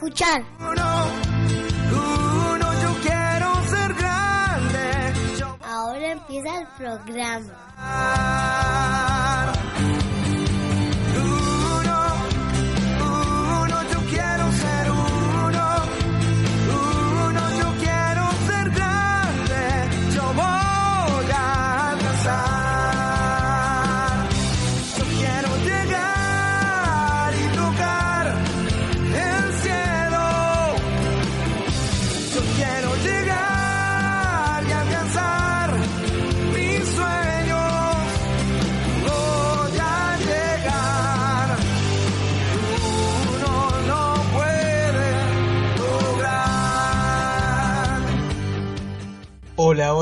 escuchar. Ahora empieza el programa.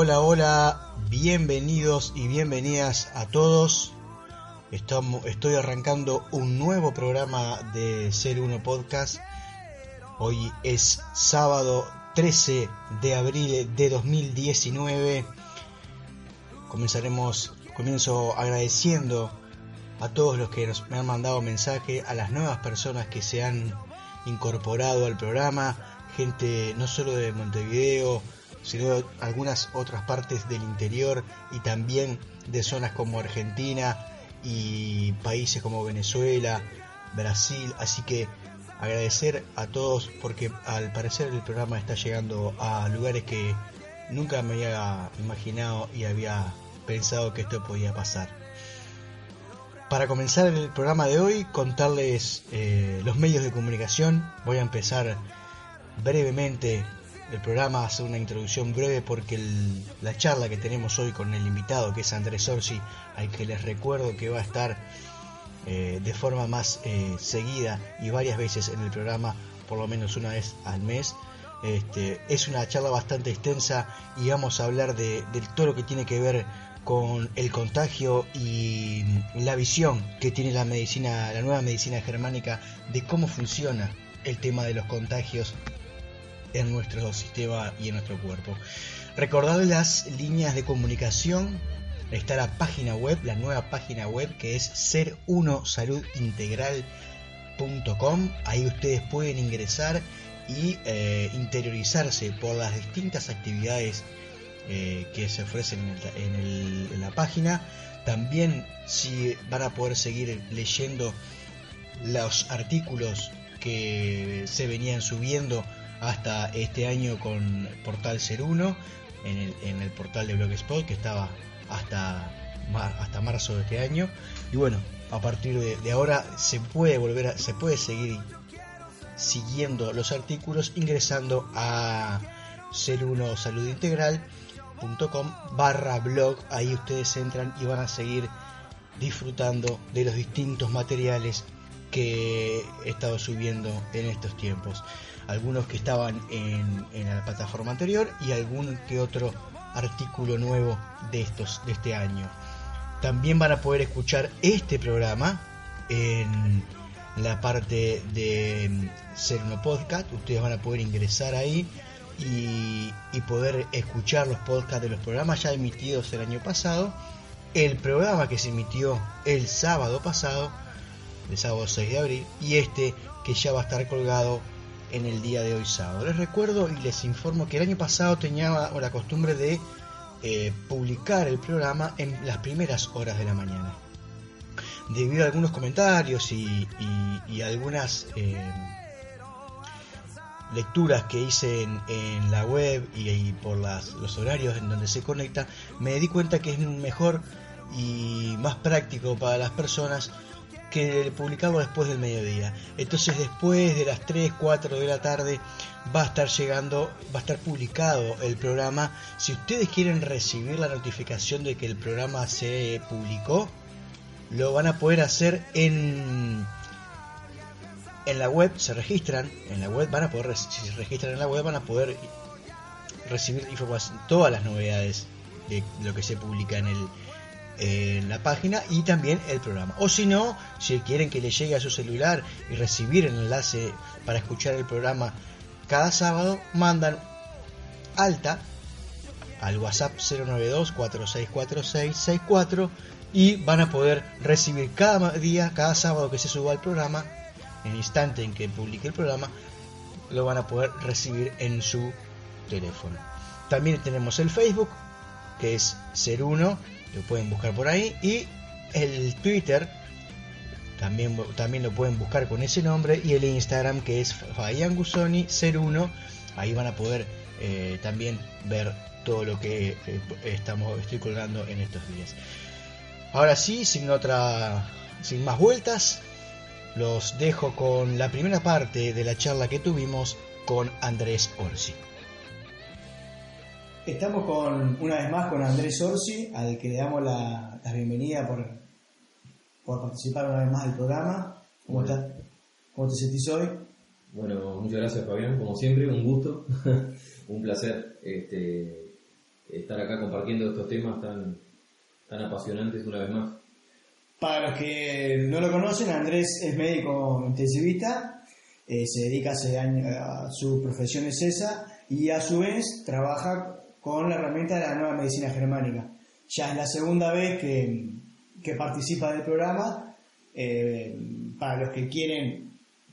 Hola, hola, bienvenidos y bienvenidas a todos. Estamos, estoy arrancando un nuevo programa de Ser Uno Podcast. Hoy es sábado 13 de abril de 2019. Comenzaremos, comienzo agradeciendo a todos los que nos, me han mandado mensaje, a las nuevas personas que se han incorporado al programa, gente no solo de Montevideo, sino algunas otras partes del interior y también de zonas como Argentina y países como Venezuela, Brasil. Así que agradecer a todos porque al parecer el programa está llegando a lugares que nunca me había imaginado y había pensado que esto podía pasar. Para comenzar el programa de hoy, contarles eh, los medios de comunicación. Voy a empezar brevemente el programa hace una introducción breve porque la charla que tenemos hoy con el invitado, que es Andrés Orsi, al que les recuerdo que va a estar eh, de forma más eh, seguida y varias veces en el programa, por lo menos una vez al mes. Este, es una charla bastante extensa y vamos a hablar de, de todo lo que tiene que ver con el contagio y la visión que tiene la medicina, la nueva medicina germánica de cómo funciona el tema de los contagios en nuestro sistema y en nuestro cuerpo. Recordad las líneas de comunicación. Está la página web, la nueva página web que es ser1saludintegral.com. Ahí ustedes pueden ingresar y eh, interiorizarse por las distintas actividades eh, que se ofrecen en, en, la página. También si van a poder seguir leyendo los artículos que se venían subiendo hasta este año con Portal Ser 1 en el, en el portal de Blogspot que estaba hasta, hasta marzo de este año. Y bueno a partir de, ahora se puede volver a, se puede seguir siguiendo los artículos ingresando a ser 1 saludintegral.com barra blog. Ahí ustedes entran y van a seguir disfrutando de los distintos materiales que he estado subiendo en estos tiempos algunos que estaban en, la plataforma anterior y algún que otro artículo nuevo de estos de este año. También van a poder escuchar este programa en la parte de mm, ser uno podcast. Ustedes van a poder ingresar ahí y, y, poder escuchar los podcasts de los programas ya emitidos el año pasado. El programa que se emitió el sábado pasado, el sábado 6 de abril, y este que ya va a estar colgado en el día de hoy sábado. Les recuerdo y les informo que el año pasado tenía la costumbre de eh, publicar el programa en las primeras horas de la mañana. Debido a algunos comentarios y, algunas eh, lecturas que hice en, la web y, por los horarios en donde se conecta, me di cuenta que es mejor y más práctico para las personas que publicarlo después del mediodía. Entonces después de las 3, 4 de la tarde va a estar llegando, va a estar publicado el programa. Si ustedes quieren recibir la notificación de que el programa se publicó, lo van a poder hacer en en la web, se registran, en la web van a poder, si se registran en la web van a poder recibir información, todas las novedades de lo que se publica en el en la página y también el programa. O si no, si quieren que le llegue a su celular y recibir el enlace para escuchar el programa cada sábado, mandan alta al WhatsApp 092-464664 y van a poder recibir cada día, cada sábado que se suba el programa, en el instante en que publique el programa, lo van a poder recibir en su teléfono. También tenemos el Facebook, que es Ser1, lo pueden buscar por ahí, y el Twitter, también, también lo pueden buscar con ese nombre, y el Instagram, que es Fabián Gusoni, Ser1, ahí van a poder eh, también ver todo lo que eh, estamos, estoy colgando en estos días. Ahora sí, sin otra, sin más vueltas, los dejo con la primera parte de la charla que tuvimos con Andrés Orsi. Estamos con una vez más con Andrés Orsi, al que le damos la, bienvenida por, por participar una vez más del programa. ¿Cómo, estás? ¿Cómo te sentís hoy? Bueno, muchas gracias Fabián, como siempre, un gusto, un placer este, estar acá compartiendo estos temas tan, tan apasionantes una vez más. Para los que no lo conocen, Andrés es médico intensivista, eh, se dedica hace años, a su profesión es esa y a su vez trabaja con la herramienta de la nueva medicina germánica. Ya es la segunda vez que, que participa del programa. Eh, para los que quieren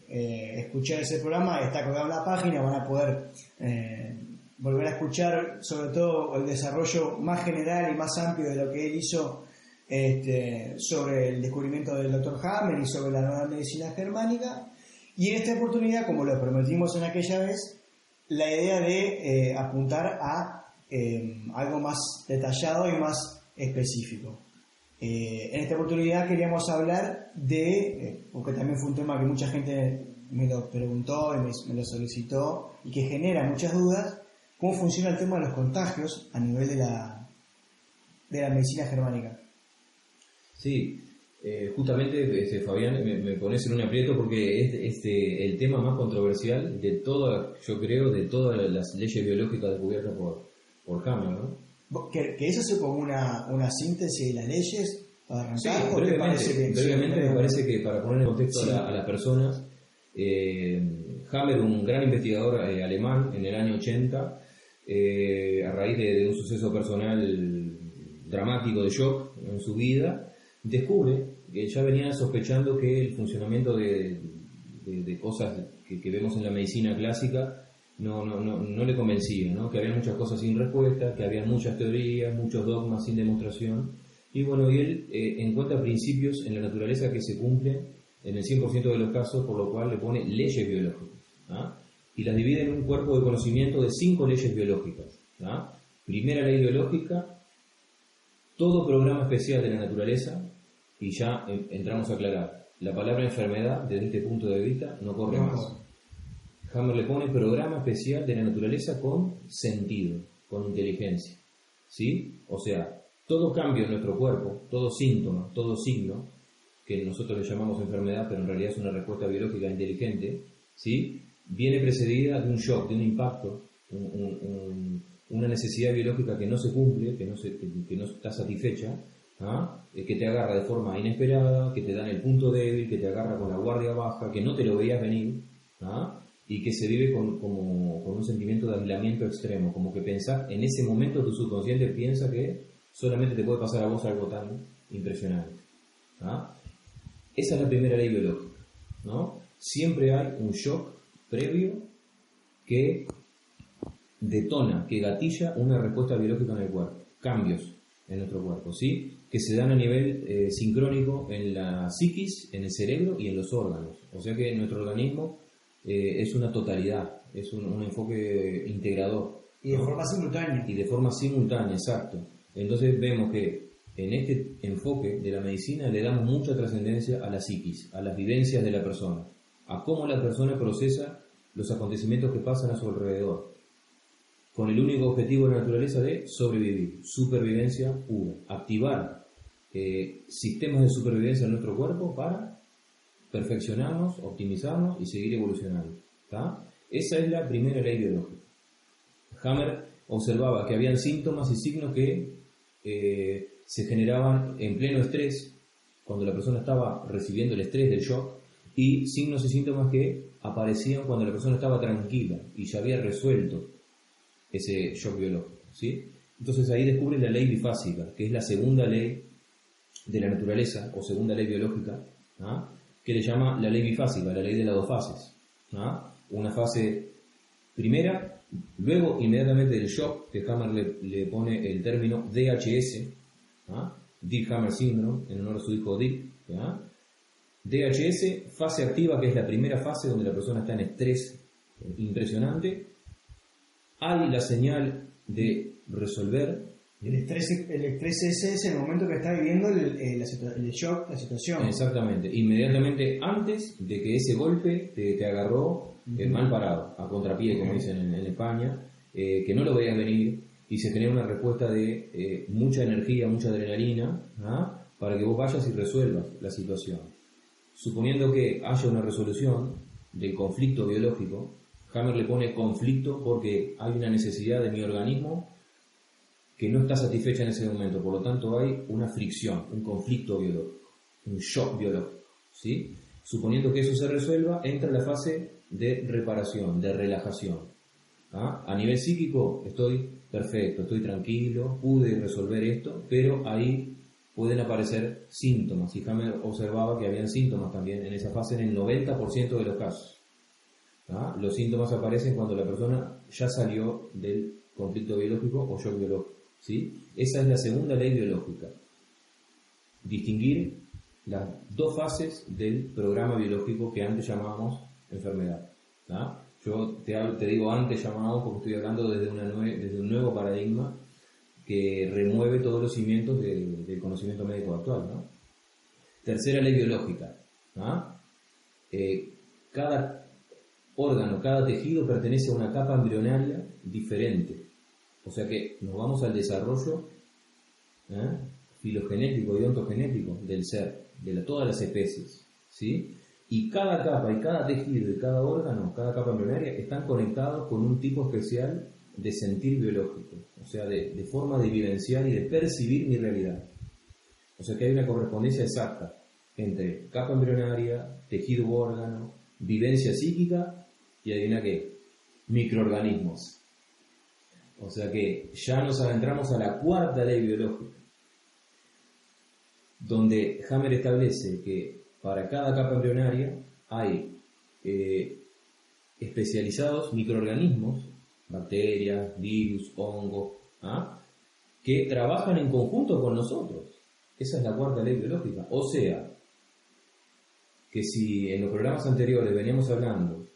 eh, escuchar ese programa, está colgado en la página, van a poder volver a escuchar sobre todo el desarrollo más general y más amplio de lo que él hizo este, sobre el descubrimiento del Dr. Hammer y sobre la nueva medicina germánica. Y en esta oportunidad, como lo prometimos en aquella vez, la idea de eh, apuntar a eh, algo más detallado y más específico. Eh, en esta oportunidad queríamos hablar de, porque también fue un tema que mucha gente me lo preguntó y me, me lo solicitó y que genera muchas dudas, cómo funciona el tema de los contagios a nivel de la, de la medicina germánica. Sí, eh, justamente este, Fabián me, pones en un aprieto porque es este, el tema más controversial de toda, yo creo, de todas las leyes biológicas descubiertas por, por Hammer, ¿no? Que, eso es como una, una síntesis de las leyes para arrancar. Sí, brevemente, brevemente me parece que para poner en contexto a, las personas, eh, Hammer, un gran investigador eh, alemán en el año 80, eh, a raíz de, un suceso personal dramático de shock en su vida, descubre que ya venía sospechando que el funcionamiento de, cosas que, vemos en la medicina clásica no, no, no, le convencía, ¿no? que había muchas cosas sin respuesta, que había muchas teorías, muchos dogmas sin demostración. Y bueno, y él eh, encuentra principios en la naturaleza que se cumplen en el 100% de los casos, por lo cual le pone leyes biológicas. ¿ah? y las divide en un cuerpo de conocimiento de cinco leyes biológicas. Primera ley biológica, todo programa especial de la naturaleza, y ya entramos a aclarar, la palabra enfermedad desde este punto de vista no corre más. Hammer le pone programa especial de la naturaleza con sentido, con inteligencia. ¿Sí? O sea, todo cambio en nuestro cuerpo, todo síntoma, todo signo, que nosotros le llamamos enfermedad, pero en realidad es una respuesta biológica inteligente, ¿sí? viene precedida de un shock, de un impacto, una necesidad biológica que no se cumple, que no, que, no está satisfecha, ¿ah? eh, que te agarra de forma inesperada, que te da el punto débil, que te agarra con la guardia baja, que no te lo veías venir, ¿ah? Y que se vive con, como, con un sentimiento de aislamiento extremo, como que pensar, en ese momento tu subconsciente piensa que solamente te puede pasar a vos algo tan impresionante. ¿ah? Esa es la primera ley biológica. ¿no? Siempre hay un shock previo que detona, que gatilla una respuesta biológica en el cuerpo, cambios en nuestro cuerpo, ¿sí? que se dan a nivel eh, sincrónico en la psiquis, en el cerebro y en los órganos. O sea que nuestro organismo eh, es una totalidad, es un, enfoque integrador. Y de forma simultánea. Y de forma simultánea, exacto. Entonces vemos que en este enfoque de la medicina le damos mucha trascendencia a la psiquis, a las vivencias de la persona a cómo la persona procesa los acontecimientos que pasan a su alrededor, con el único objetivo de la naturaleza de sobrevivir, supervivencia pura, activar eh, sistemas de supervivencia en nuestro cuerpo para perfeccionarnos, optimizarnos y seguir evolucionando. Esa es la primera ley biológica. Hammer observaba que habían síntomas y signos que eh, se generaban en pleno estrés, cuando la persona estaba recibiendo el estrés del shock, y signos y síntomas que aparecían cuando la persona estaba tranquila y ya había resuelto ese shock biológico. ¿sí? Entonces ahí descubre la ley bifásica, que es la segunda ley de la naturaleza o segunda ley biológica, ¿ah? Que le llama la ley bifásica, la ley de las dos fases. Una fase primera, luego inmediatamente del shock, que Hammer le, pone el término DHS. Dick Hammer Syndrome, en honor a su hijo Dick. DHS, fase activa, que es la primera fase donde la persona está en estrés impresionante. Hay la señal de resolver. El estrés, el estrés ese es el momento que está viviendo el, el, shock, la situación. Exactamente, inmediatamente antes de que ese golpe te, agarró eh, mal parado, a contrapié, como dicen en, España, eh, que no lo veías venir y se genera una respuesta de eh, mucha energía, mucha adrenalina, ¿ah? para que vos vayas y resuelvas la situación. Suponiendo que haya una resolución del conflicto biológico, Hammer le pone conflicto porque hay una necesidad de mi organismo que no está satisfecha en ese momento, por lo tanto hay una fricción, un conflicto biológico, un shock biológico. ¿sí? Suponiendo que eso se resuelva, entra la fase de reparación, de relajación. ¿ah? A nivel psíquico estoy perfecto, estoy tranquilo, pude resolver esto, pero ahí pueden aparecer síntomas. Y Hammer observaba que habían síntomas también en esa fase en el 90% de los casos. ¿ah? Los síntomas aparecen cuando la persona ya salió del conflicto biológico o shock biológico. ¿Sí? Esa es la segunda ley biológica. Distinguir las dos fases del programa biológico que antes llamábamos enfermedad. Yo te, digo antes llamado porque estoy hablando desde, un nuevo paradigma que remueve todos los cimientos del conocimiento médico actual. Tercera ley biológica. Eh, cada órgano, cada tejido pertenece a una capa embrionaria diferente. O sea que nos vamos al desarrollo ¿eh? filogenético y ontogenético del ser, de todas las especies. ¿sí? Y cada capa y cada tejido y cada órgano, cada capa embrionaria están conectados con un tipo especial de sentir biológico, o sea, de, de forma de vivenciar y de percibir mi realidad. O sea que hay una correspondencia exacta entre capa embrionaria, tejido órgano, vivencia psíquica y adivina qué, microorganismos. O sea que ya nos adentramos a la cuarta ley biológica, donde Hammer establece que para cada capa embrionaria hay eh, especializados microorganismos, bacterias, virus, hongos, ¿ah? que trabajan en conjunto con nosotros. Esa es la cuarta ley biológica. O sea, que si en los programas anteriores veníamos hablando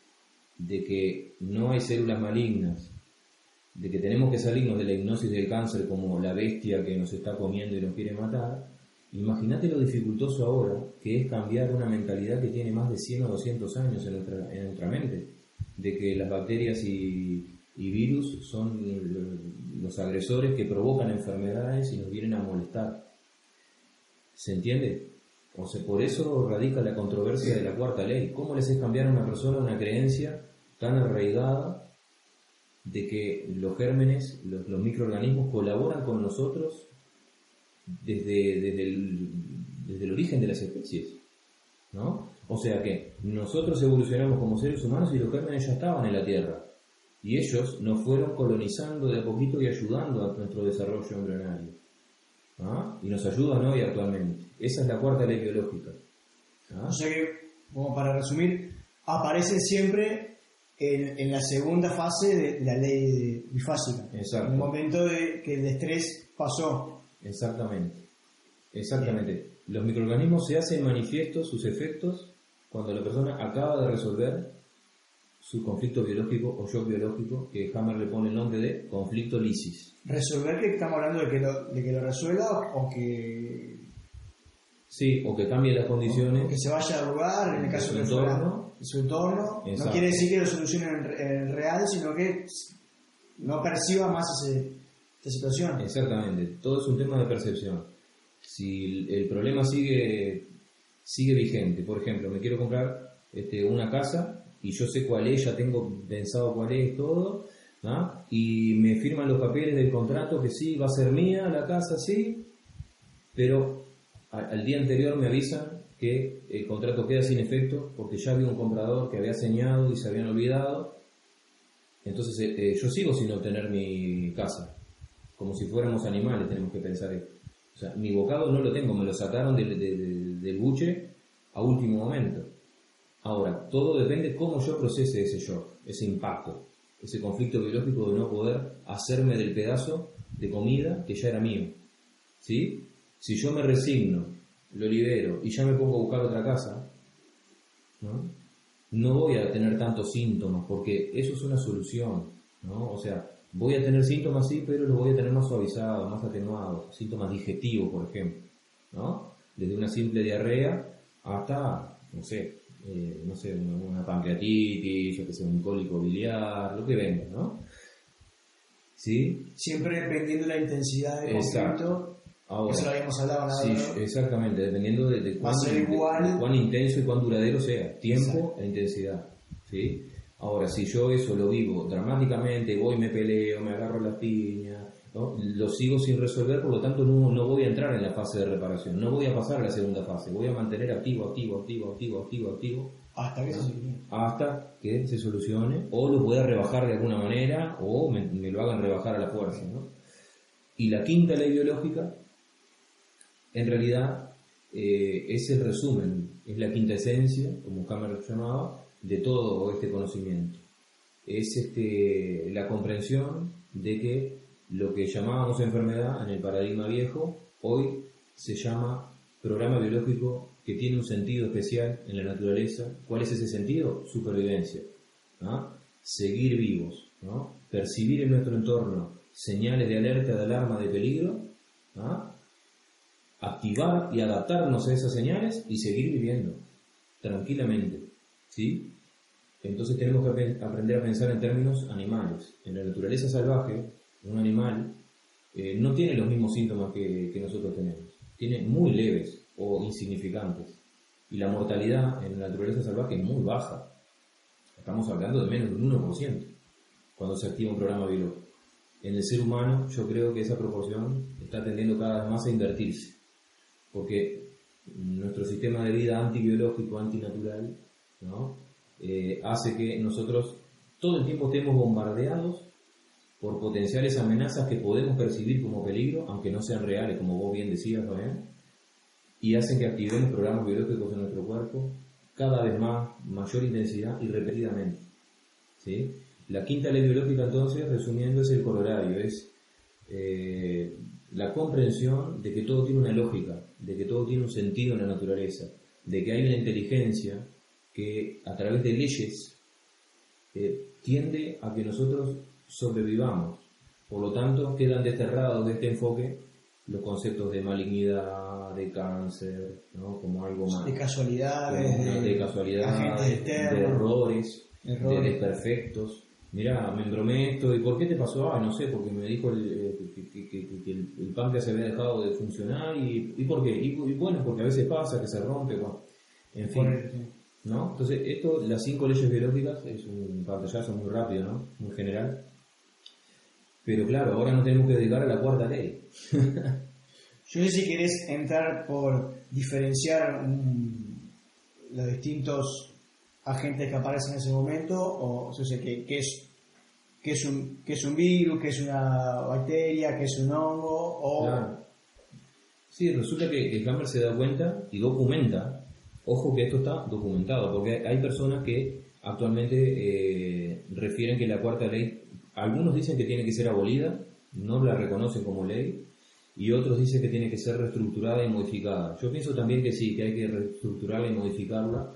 de que no hay células malignas, de que tenemos que salirnos de la hipnosis del cáncer como la bestia que nos está comiendo y nos quiere matar, imagínate lo dificultoso ahora que es cambiar una mentalidad que tiene más de 100 o 200 años en nuestra, en nuestra mente, de que las bacterias y, virus son los agresores que provocan enfermedades y nos vienen a molestar. ¿Se entiende? O sea, por eso radica la controversia de la cuarta ley. ¿Cómo les es cambiar a una persona una creencia tan arraigada de que los gérmenes, los, microorganismos colaboran con nosotros desde, desde, el, desde el origen de las especies? ¿No? O sea que nosotros evolucionamos como seres humanos y los gérmenes ya estaban en la Tierra. Y ellos nos fueron colonizando de a poquito y ayudando a nuestro desarrollo embrionario. ¿Ah? Y nos ayudan hoy actualmente. Esa es la cuarta ley biológica. ¿Ah? O sea que, como para resumir, aparecen siempre en, la segunda fase de la ley bifásica. Exacto. En el momento de que el estrés pasó. Exactamente. Exactamente. Los microorganismos se hacen manifiestos sus efectos cuando la persona acaba de resolver su conflicto biológico o shock biológico, que Hammer le pone el nombre de conflicto lisis. ¿Resolver que estamos hablando de que lo, de que lo resuelva o que... Sí, o que cambie las condiciones. O que se vaya a lugar, en el caso de entorno, su entorno. No quiere decir que lo solucione en, real, sino que no perciba más esa situación. Exactamente, todo es un tema de percepción. Si el, problema sigue, sigue vigente, por ejemplo, me quiero comprar este, una casa y yo sé cuál es, ya tengo pensado cuál es todo, y me firman los papeles del contrato que sí, va a ser mía la casa, sí, pero al día anterior me avisan que el contrato queda sin efecto porque ya había un comprador que había señado y se habían olvidado, entonces eh, eh, yo sigo sin obtener mi casa. como si fuéramos animales, tenemos que pensar esto. O sea, mi bocado no lo tengo, me lo sacaron del, del buche a último momento. Ahora, todo depende cómo yo procese ese shock, ese impacto, ese conflicto biológico de no poder hacerme del pedazo de comida que ya era mío. ¿Sí? Si yo me resigno, lo libero y ya me pongo a buscar otra casa, ¿no? no voy a tener tantos síntomas, porque eso es una solución, ¿no? O sea, voy a tener síntomas sí, pero los voy a tener más suavizados, más atenuados, síntomas digestivos, por ejemplo, ¿no? Desde una simple diarrea hasta, no sé, eh, no sé, una, pancreatitis, yo que sé, un cólico biliar, lo que venga, ¿no? ¿Sí? Siempre dependiendo de la intensidad del conflicto eso lo habíamos hablado nada Sí, exactamente, dependiendo de, cuán, intenso y cuán duradero sea, tiempo e intensidad. ¿sí? Ahora, si yo eso lo vivo dramáticamente, voy, me peleo, me agarro las piñas, ¿no? lo sigo sin resolver, por lo tanto no, no, voy a entrar en la fase de reparación, no voy a pasar a la segunda fase, voy a mantener activo, activo, activo, activo, activo, activo. Hasta que, se solucione. Hasta que se solucione, o lo pueda rebajar de alguna manera, o me, me lo hagan rebajar a la fuerza. ¿no? Y la quinta ley biológica en realidad eh, es el resumen, es la quinta esencia, como Cameron llamaba, de todo este conocimiento. Es este, la comprensión de que lo que llamábamos enfermedad en el paradigma viejo, hoy se llama programa biológico que tiene un sentido especial en la naturaleza. ¿Cuál es ese sentido? Supervivencia. Seguir vivos, percibir en nuestro entorno señales de alerta, de alarma, de peligro, activar y adaptarnos a esas señales y seguir viviendo tranquilamente. ¿sí? Entonces tenemos que aprender a pensar en términos animales. En la naturaleza salvaje, un animal eh, no tiene los mismos síntomas que, nosotros tenemos. Tiene muy leves o insignificantes. Y la mortalidad en la naturaleza salvaje es muy baja. Estamos hablando de menos de un 1% cuando se activa un programa biológico. En el ser humano yo creo que esa proporción está tendiendo cada vez más a invertirse porque nuestro sistema de vida antibiológico, antinatural, ¿no? Eh, hace que nosotros todo el tiempo estemos bombardeados por potenciales amenazas que podemos percibir como peligro, aunque no sean reales, como vos bien decías, ¿no? y hacen que activemos programas biológicos en nuestro cuerpo cada vez más, mayor intensidad y repetidamente. ¿sí? La quinta ley biológica, entonces, resumiendo, es el corolario, es eh, la comprensión de que todo tiene una lógica, de que todo tiene un sentido en la naturaleza, de que hay una inteligencia que a través de leyes eh, tiende a que nosotros sobrevivamos. Por lo tanto, quedan desterrados de este enfoque los conceptos de malignidad, de cáncer, ¿no? como algo más. De casualidades, de, casualidad, de, errores, errores, de desperfectos mira, me embromé esto, ¿y por qué te pasó? Ah, no sé, porque me dijo el, eh, que, el, páncreas se había dejado de funcionar, ¿y, ¿y por qué? Y, bueno, porque a veces pasa que se rompe, bueno, en fin. ¿No? Entonces, esto, las cinco leyes biológicas, es un pantallazo muy rápido, ¿no? Muy general. Pero claro, ahora no tenemos que dedicar a la cuarta ley. Yo no sé si querés entrar por diferenciar los distintos agentes que aparecen en ese momento, o, sea, que, es que es un que es un virus, que es una bacteria, que es un hongo, o Sí, resulta que el Hammer se da cuenta y documenta, ojo que esto está documentado, porque hay personas que actualmente eh, refieren que la cuarta ley, algunos dicen que tiene que ser abolida, no la reconocen como ley, y otros dicen que tiene que ser reestructurada y modificada. Yo pienso también que sí, que hay que reestructurarla y modificarla,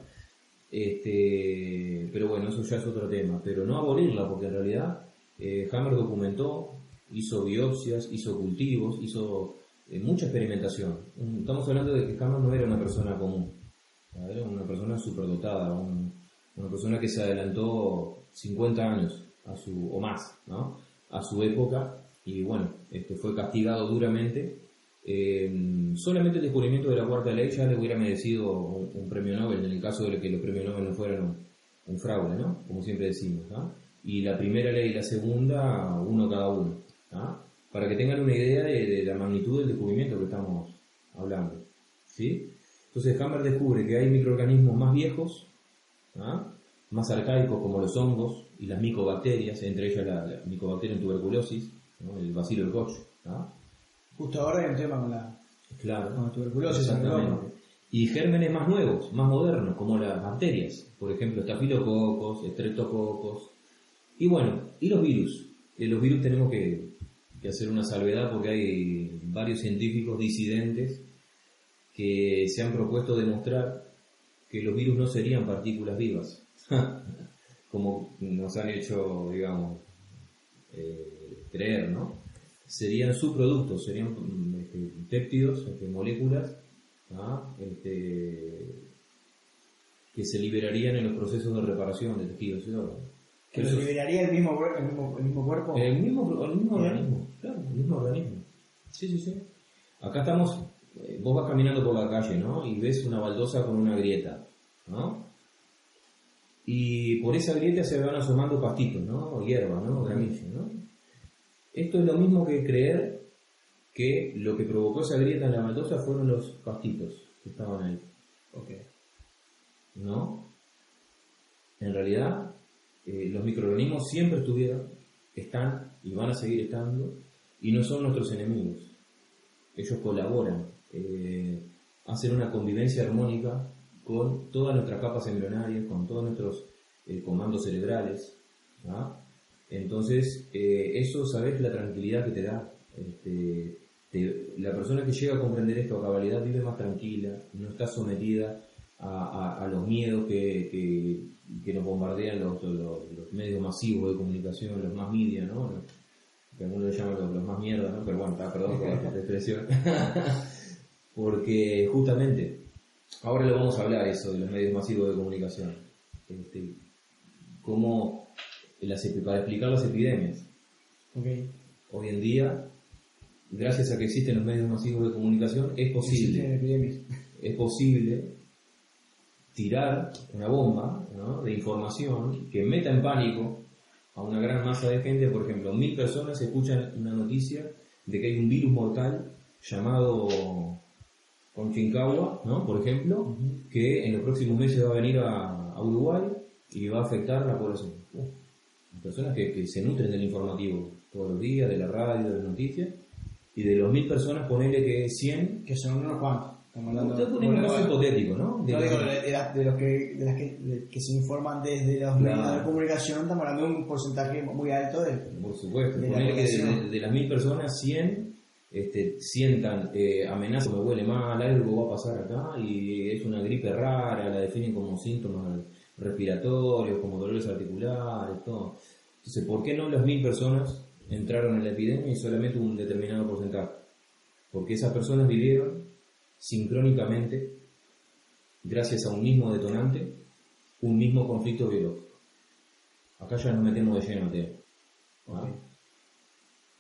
este, pero bueno, eso ya es otro tema. Pero no abolirla, porque en realidad eh, Hammer documentó, hizo biopsias, hizo cultivos, hizo eh, mucha experimentación. Estamos hablando de que Hammer no era una persona común, era una persona superdotada, una persona que se adelantó 50 años a su, o más ¿no? a su época y bueno, este, fue castigado duramente eh, solamente el descubrimiento de la cuarta ley ya le hubiera merecido un, premio Nobel en el caso de que los premios Nobel no fueran un, fraude, ¿no? Como siempre decimos, Y la primera ley y la segunda, uno cada uno, Para que tengan una idea de, la magnitud del descubrimiento que estamos hablando, ¿sí? Entonces Hammer descubre que hay microorganismos más viejos, más arcaicos como los hongos y las micobacterias, entre ellas la, micobacteria en tuberculosis, el bacilo del Koch, Justo ahora hay un tema con la, claro, tuberculosis. Y gérmenes más nuevos, más modernos, como las bacterias, por ejemplo, estafilococos, estreptococos. Y bueno, y los virus. Eh, los virus tenemos que, que hacer una salvedad porque hay varios científicos disidentes que se han propuesto demostrar que los virus no serían partículas vivas, como nos han hecho, digamos, eh, creer, ¿no? Serían subproductos, serían este, péptidos, este, moléculas, ¿ah? este, que se liberarían en los procesos de reparación de tejidos y órganos. ¿Que los liberaría el mismo, el mismo, el mismo cuerpo? El mismo, el mismo organismo, claro, el mismo organismo. Sí, sí, sí. Acá estamos eh, vos vas caminando por la calle, ¿no? Y ves una baldosa con una grieta, ¿no? Y por esa grieta se van asomando pastitos, ¿no? O hierba, ¿no? ¿no? Esto es lo mismo que creer que lo que provocó esa grieta en la baldosa fueron los pastitos que estaban ahí. Ok. ¿No? En realidad, eh, los microorganismos siempre estuvieron, están y van a seguir estando, y no son nuestros enemigos. Ellos colaboran eh, hacer una convivencia armónica con todas nuestras capas embrionarias, con todos nuestros eh, comandos cerebrales. Entonces, eh, eso, ¿sabes? La tranquilidad que te da. Este, la persona que llega a comprender esto a cabalidad vive más tranquila, no está sometida a, los miedos que, nos bombardean los, medios masivos de comunicación, los más media, ¿no? Que algunos le llaman los, más mierda, ¿no? Pero bueno, perdón por esta expresión. porque justamente, ahora lo vamos a hablar eso de los medios masivos de comunicación, este, cómo para explicar las epidemias. Hoy en día, gracias a que existen los medios masivos de comunicación, es posible, es posible tirar una bomba de información que meta en pánico a una gran masa de gente, por ejemplo, mil personas escuchan una noticia de que hay un virus mortal llamado con Chincagua, ¿no? por ejemplo, que en los próximos meses va a venir a, Uruguay y va a afectar a la población. Personas que, se nutren del informativo todos los días, de la radio, de las noticias, y de los mil personas, ponerle que 100... Que son unos cuantos. Estamos hablando de un caso hipotético, ¿no? De, los, de, los que, de las que, que, se informan desde los medios de comunicación, estamos hablando de un porcentaje muy alto de. Por supuesto, de, que de, las mil personas, 100 este, sientan eh, amenaza, me huele mal, algo va a pasar acá y es una gripe rara, la definen como síntomas respiratorios, como dolores articulares, todo. Entonces, ¿por qué no las mil personas entraron en la epidemia y solamente un determinado porcentaje? Porque esas personas vivieron sincrónicamente, gracias a un mismo detonante, un mismo conflicto biológico. Acá ya nos metemos de lleno, Teo.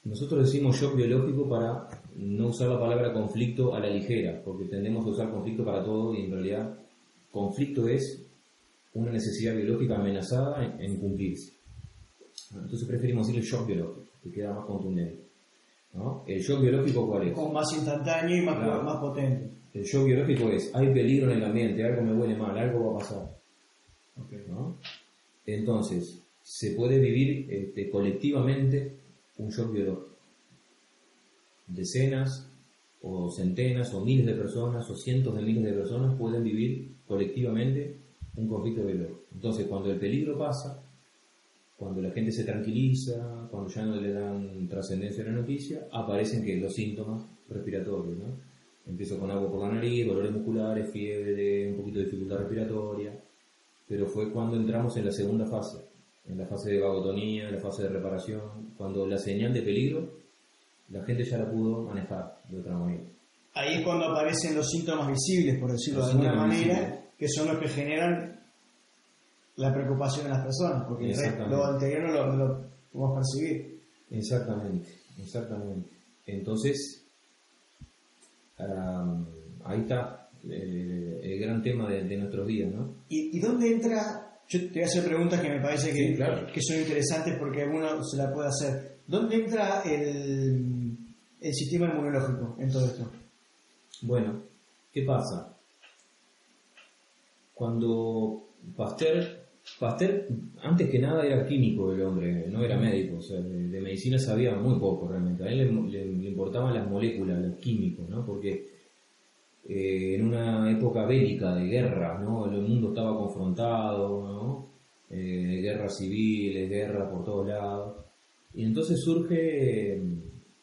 Nosotros decimos shock biológico para no usar la palabra conflicto a la ligera, porque tendemos a usar conflicto para todo y en realidad conflicto es una necesidad biológica amenazada en, cumplirse. Entonces preferimos decir el shock biológico, que queda más contundente. ¿El shock biológico cuál es? Como más instantáneo y más, más potente. El shock biológico es, hay peligro en el ambiente, algo me huele mal, algo va a pasar. Entonces, se puede vivir este, colectivamente un shock biológico. Decenas o centenas o miles de personas o cientos de miles de personas pueden vivir colectivamente un conflicto biológico. Entonces, cuando el peligro pasa, cuando la gente se tranquiliza, cuando ya no le dan trascendencia a la noticia, aparecen que los síntomas respiratorios, ¿no? Empiezo con agua por la nariz, dolores musculares, fiebre, un poquito de dificultad respiratoria, pero fue cuando entramos en la segunda fase, en la fase de vagotonía, en la fase de reparación, cuando la señal de peligro, la gente ya la pudo manejar de otra manera. Ahí es cuando aparecen los síntomas visibles, por decirlo de alguna manera, que son los que generan la preocupación en las personas, porque lo anterior no lo, podemos percibir. Exactamente, exactamente. Entonces, ahí está eh, el, gran tema de, nuestros días, ¿no? ¿Y, ¿Y dónde entra yo te voy a hacer preguntas que me parece que, que son interesantes porque alguno se la puede hacer. ¿Dónde entra el, el sistema inmunológico en todo esto? Bueno, ¿qué pasa? Cuando Pasteur Pasteur, antes que nada, era químico el hombre, no era médico, o sea, de, medicina sabía muy poco realmente. A él le, importaban las moléculas, los químicos, ¿no? Porque eh, en una época bélica de guerra, ¿no? El mundo estaba confrontado, ¿no? Eh, guerras civiles, guerra por todos lados. Y entonces surge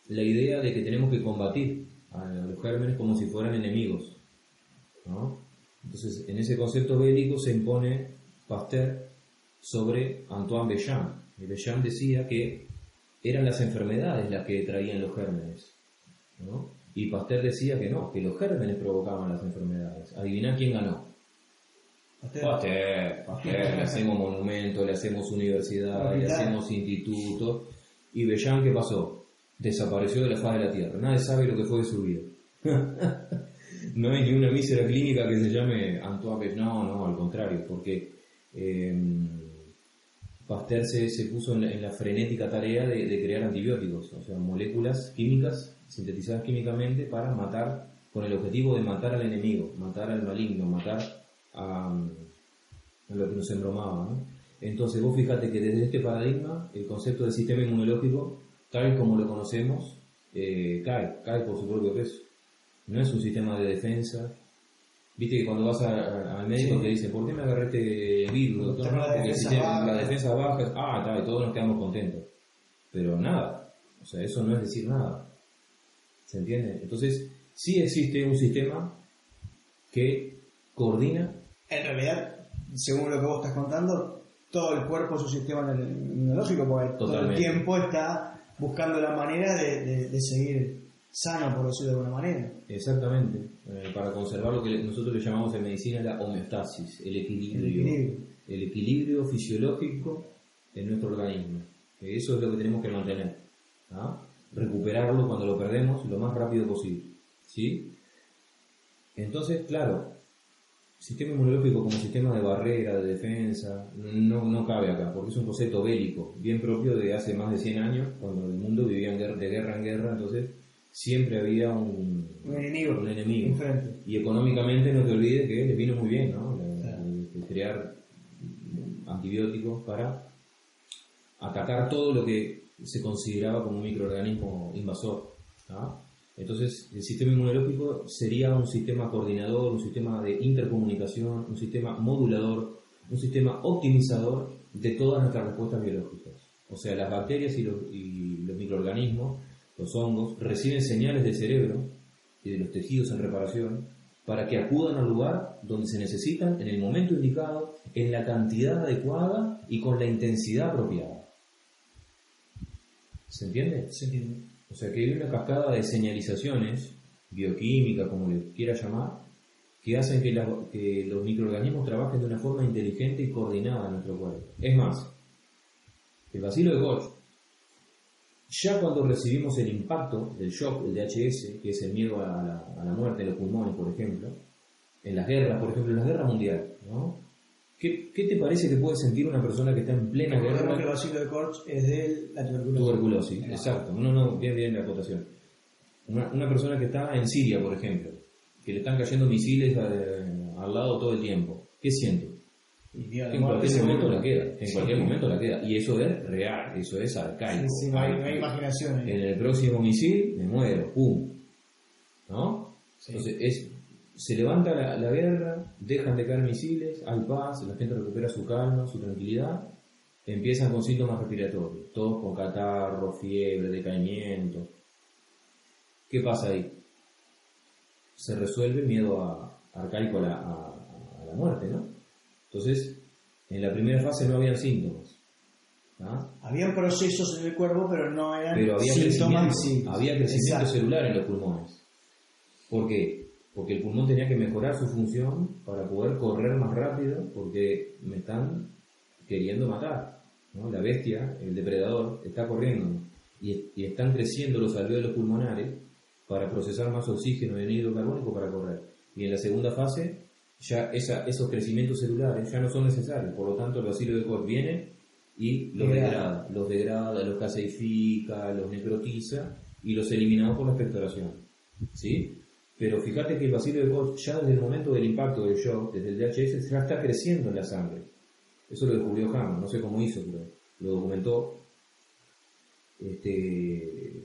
la idea de que tenemos que combatir a los gérmenes como si fueran enemigos, ¿no? Entonces, en ese concepto bélico se impone Pasteur sobre Antoine Béchamp. Y Béchamp decía que eran las enfermedades las que traían los gérmenes. Y Pasteur decía que no, que los gérmenes provocaban las enfermedades. Adivina quién ganó. Pasteur. Pasteur, le hacemos monumentos, le hacemos universidades, le hacemos institutos. ¿Y Béchamp qué pasó? Desapareció de la faz de la Tierra. Nadie sabe lo que fue de su vida. no hay ni una mísera clínica que se llame Antoine. No, no, al contrario, porque eh, Pasteur se, puso en la, frenética tarea de, crear antibióticos, o sea, moléculas químicas sintetizadas químicamente para matar, con el objetivo de matar al enemigo, matar al maligno, matar a, lo que nos embromaba. Entonces, vos fíjate que desde este paradigma, el concepto del sistema inmunológico, tal como lo conocemos, eh, cae, cae por su propio peso. No es un sistema de defensa, Viste que cuando vas al médico te dicen, ¿por qué me agarré este virus, doctor? No, porque si la defensa baja, ah, está, y todos nos quedamos contentos. Pero nada, o sea, eso no es decir nada. ¿Se entiende? Entonces, sí existe un sistema que coordina. En realidad, según lo que vos estás contando, todo el cuerpo es un sistema inmunológico, porque todo el tiempo está buscando la manera de, de seguir sano, por decirlo de alguna manera. Exactamente, eh, para conservar lo que nosotros le llamamos en medicina la homeostasis, el equilibrio, el equilibrio, fisiológico en nuestro organismo. Eso es lo que tenemos que mantener, ¿ah? recuperarlo cuando lo perdemos lo más rápido posible. ¿sí? Entonces, claro, sistema inmunológico como sistema de barrera, de defensa, no, no cabe acá, porque es un concepto bélico, bien propio de hace más de 100 años, cuando el mundo vivía de guerra en guerra, entonces siempre había un, enemigo, un enemigo. Y económicamente no te olvides que les vino muy bien, ¿no? crear antibióticos para atacar todo lo que se consideraba como un microorganismo invasor. Entonces, el sistema inmunológico sería un sistema coordinador, un sistema de intercomunicación, un sistema modulador, un sistema optimizador de todas nuestras respuestas biológicas. O sea, las bacterias y los, y los microorganismos los hongos, reciben señales del cerebro y de los tejidos en reparación para que acudan al lugar donde se necesitan en el momento indicado, en la cantidad adecuada y con la intensidad apropiada. ¿Se entiende? Se entiende. O sea que hay una cascada de señalizaciones, bioquímica, como le quiera llamar, que hacen que, que, los microorganismos trabajen de una forma inteligente y coordinada en nuestro cuerpo. Es más, el vacilo de Koch ya cuando recibimos el impacto del shock, el DHS, que es el miedo a la, muerte de los pulmones, por ejemplo, en las guerras, por ejemplo, en la guerra mundial, ¿no? ¿Qué, te parece que puede sentir una persona que está en plena guerra? que el de Koch es de la tuberculosis. Tuberculosis, exacto. No, no, bien, bien la acotación. Una, una, persona que está en Siria, por ejemplo, que le están cayendo misiles eh, al lado todo el tiempo. ¿Qué siente? En cualquier momento la queda, en cualquier momento la queda. Y eso es real, eso es arcaico. no, hay, imaginación. En el próximo misil me muero, ¡pum! ¿No? Entonces es, se levanta la, la, guerra, dejan de caer misiles, hay paz, la gente recupera su calma, su tranquilidad, empiezan con síntomas respiratorios, todos con catarro, fiebre, decaimiento. ¿Qué pasa ahí? Se resuelve miedo a, arcaico a la, a la muerte, ¿no? Entonces, en la primera fase no habían síntomas. ¿ah? Habían procesos en el cuerpo, pero no eran pero había síntomas. Crecimiento, había crecimiento celular en los pulmones. ¿Por qué? Porque el pulmón tenía que mejorar su función para poder correr más rápido, porque me están queriendo matar. La bestia, el depredador, está corriendo y, y están creciendo los alvéolos pulmonares para procesar más oxígeno y anhídrido carbónico para correr. Y en la segunda fase ya esos crecimientos celulares ya no son necesarios, por lo tanto el vacío de Koch viene y los degrada, los degrada, los caseifica, los necrotiza y los elimina por la expectoración. ¿Sí? Pero fíjate que el vacío de Koch ya desde el momento del impacto del shock, desde el DHS, ya está creciendo en la sangre. Eso lo descubrió Hammer, no sé cómo hizo, pero lo documentó. Este,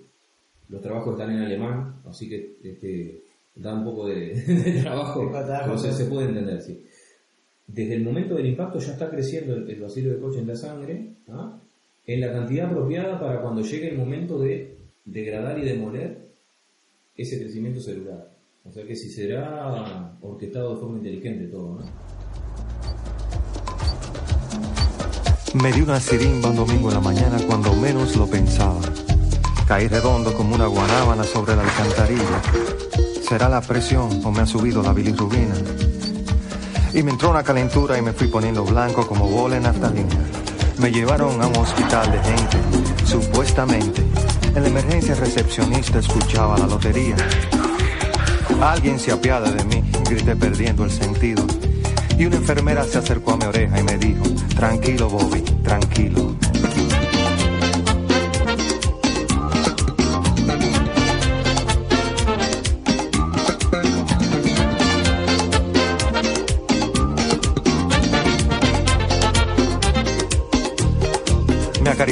los trabajos están en alemán, así que este, da un poco de, trabajo, pero se, puede entender, sí. Desde el momento del impacto ya está creciendo el, el vacío de coche en la sangre, ¿ah? en la cantidad apropiada para cuando llegue el momento de degradar y demoler ese crecimiento celular. O sea que si será orquestado de forma inteligente todo, ¿no? Me di una sirimba un domingo en la mañana cuando menos lo pensaba. Caí redondo como una guanábana sobre la alcantarilla. ¿Será la presión o me ha subido la bilirrubina? Y me entró una calentura y me fui poniendo blanco como bola en naftalina. Me llevaron a un hospital de gente, supuestamente. En la emergencia recepcionista escuchaba la lotería. Alguien se apiada de mí, grité perdiendo el sentido. Y una enfermera se acercó a mi oreja y me dijo, tranquilo Bobby, tranquilo.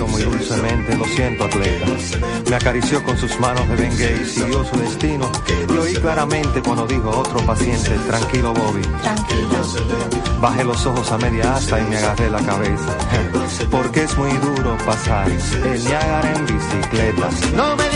muy dulcemente, lo siento atleta. Me acarició con sus manos de bengue y siguió su destino. Y oí claramente cuando dijo otro paciente, tranquilo Bobby. Bajé los ojos a media asta y me agarré la cabeza. Porque es muy duro pasar el Niágara en bicicleta. No me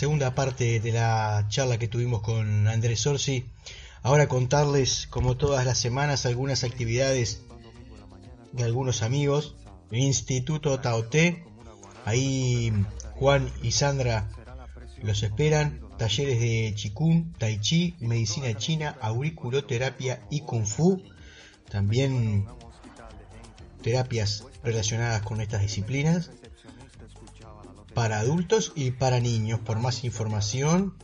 segunda parte de la charla que tuvimos con Andrés Orsi. Ahora contarles, como todas las semanas, algunas actividades de algunos amigos. Instituto Taoté, ahí Juan y Sandra los esperan. Talleres de Chikun, Tai Chi, Medicina China, Auriculoterapia y Kung Fu. También terapias relacionadas con estas disciplinas para adultos y para niños. Por más información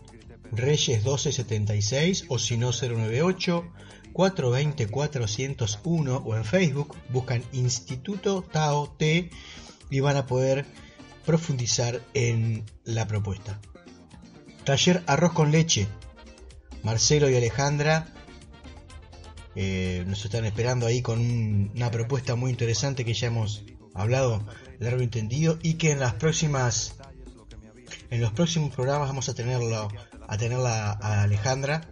Reyes 1276 o si no 098 420 401 o en Facebook buscan Instituto Tao T y van a poder profundizar en la propuesta. Taller Arroz con Leche. Marcelo y Alejandra eh, nos están esperando ahí con una propuesta muy interesante que ya hemos hablado largo entendido y que en las próximas en los próximos programas vamos a tenerlo a tenerla a Alejandra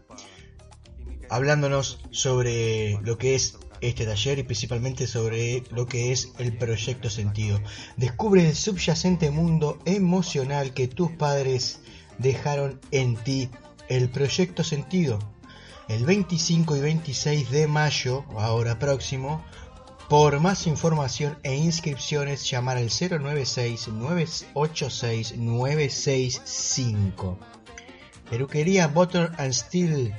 hablándonos sobre lo que es este taller y principalmente sobre lo que es el proyecto sentido. Descubre el subyacente mundo emocional que tus padres dejaron en ti. El proyecto sentido. El 25 y 26 de mayo, ahora próximo, por más información e inscripciones llamar al 096 986 965. Peruquería Butter and Steel.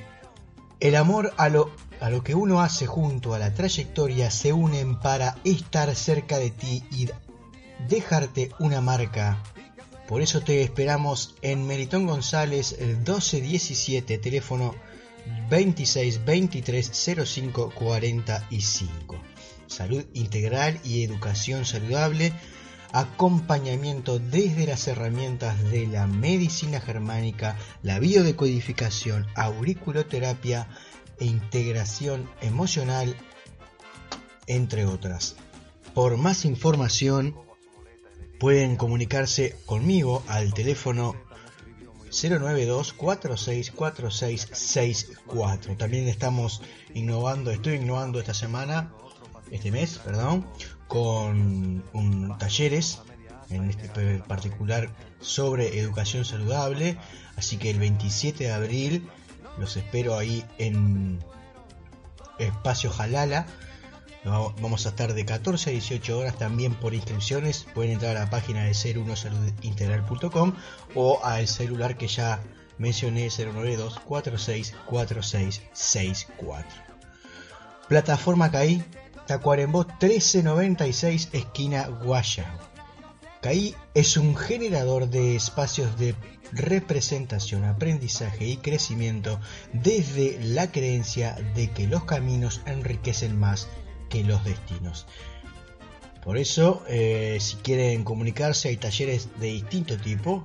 El amor a lo a lo que uno hace junto a la trayectoria se unen para estar cerca de ti y dejarte una marca. Por eso te esperamos en Meritón González el 1217, teléfono 26 23 05 45. Salud integral y educación saludable, acompañamiento desde las herramientas de la medicina germánica, la biodecodificación, auriculoterapia, e integración emocional, entre otras. Por más información pueden comunicarse conmigo al teléfono 092 464664. También estamos innovando, estoy innovando esta semana, este mes, perdón, con un, talleres, en este particular sobre educación saludable. Así que el 27 de abril los espero ahí en Espacio Jalala. Vamos a estar de 14 a 18 horas también por inscripciones. Pueden entrar a la página de ser 1 saludintegral.com o al celular que ya mencioné 092 464664. Plataforma CAI, Tacuarembó 1396, esquina Guaya. CAI es un generador de espacios de representación, aprendizaje y crecimiento desde la creencia de que los caminos enriquecen más que los destinos. Por eso, eh, si quieren comunicarse, hay talleres de distinto tipo,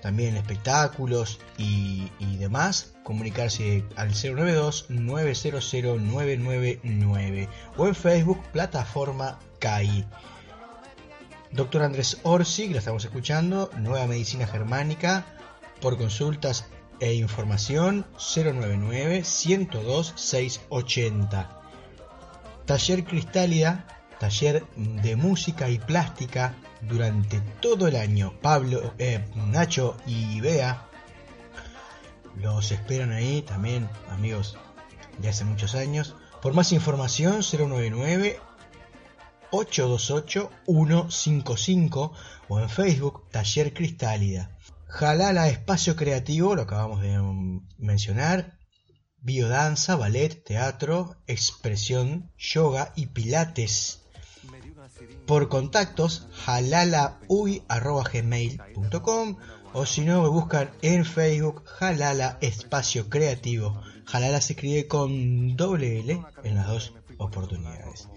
también espectáculos y, demás, comunicarse al 092-900-999 o en Facebook, plataforma CAI. Doctor Andrés Orsi, que la estamos escuchando, Nueva Medicina Germánica, por consultas e información 099 102 680. Taller Cristálida, taller de música y plástica durante todo el año. Pablo, eh, Nacho y Bea los esperan ahí también, amigos de hace muchos años. Por más información 099 828-155 o en Facebook Taller Cristálida. Jalala Espacio Creativo, lo acabamos de mencionar. Biodanza, ballet, teatro, expresión, yoga y pilates. Por contactos, jalalauy.gmail.com o si no me buscan en Facebook Jalala Espacio Creativo. Jalala se escribe con doble L en las dos oportunidades.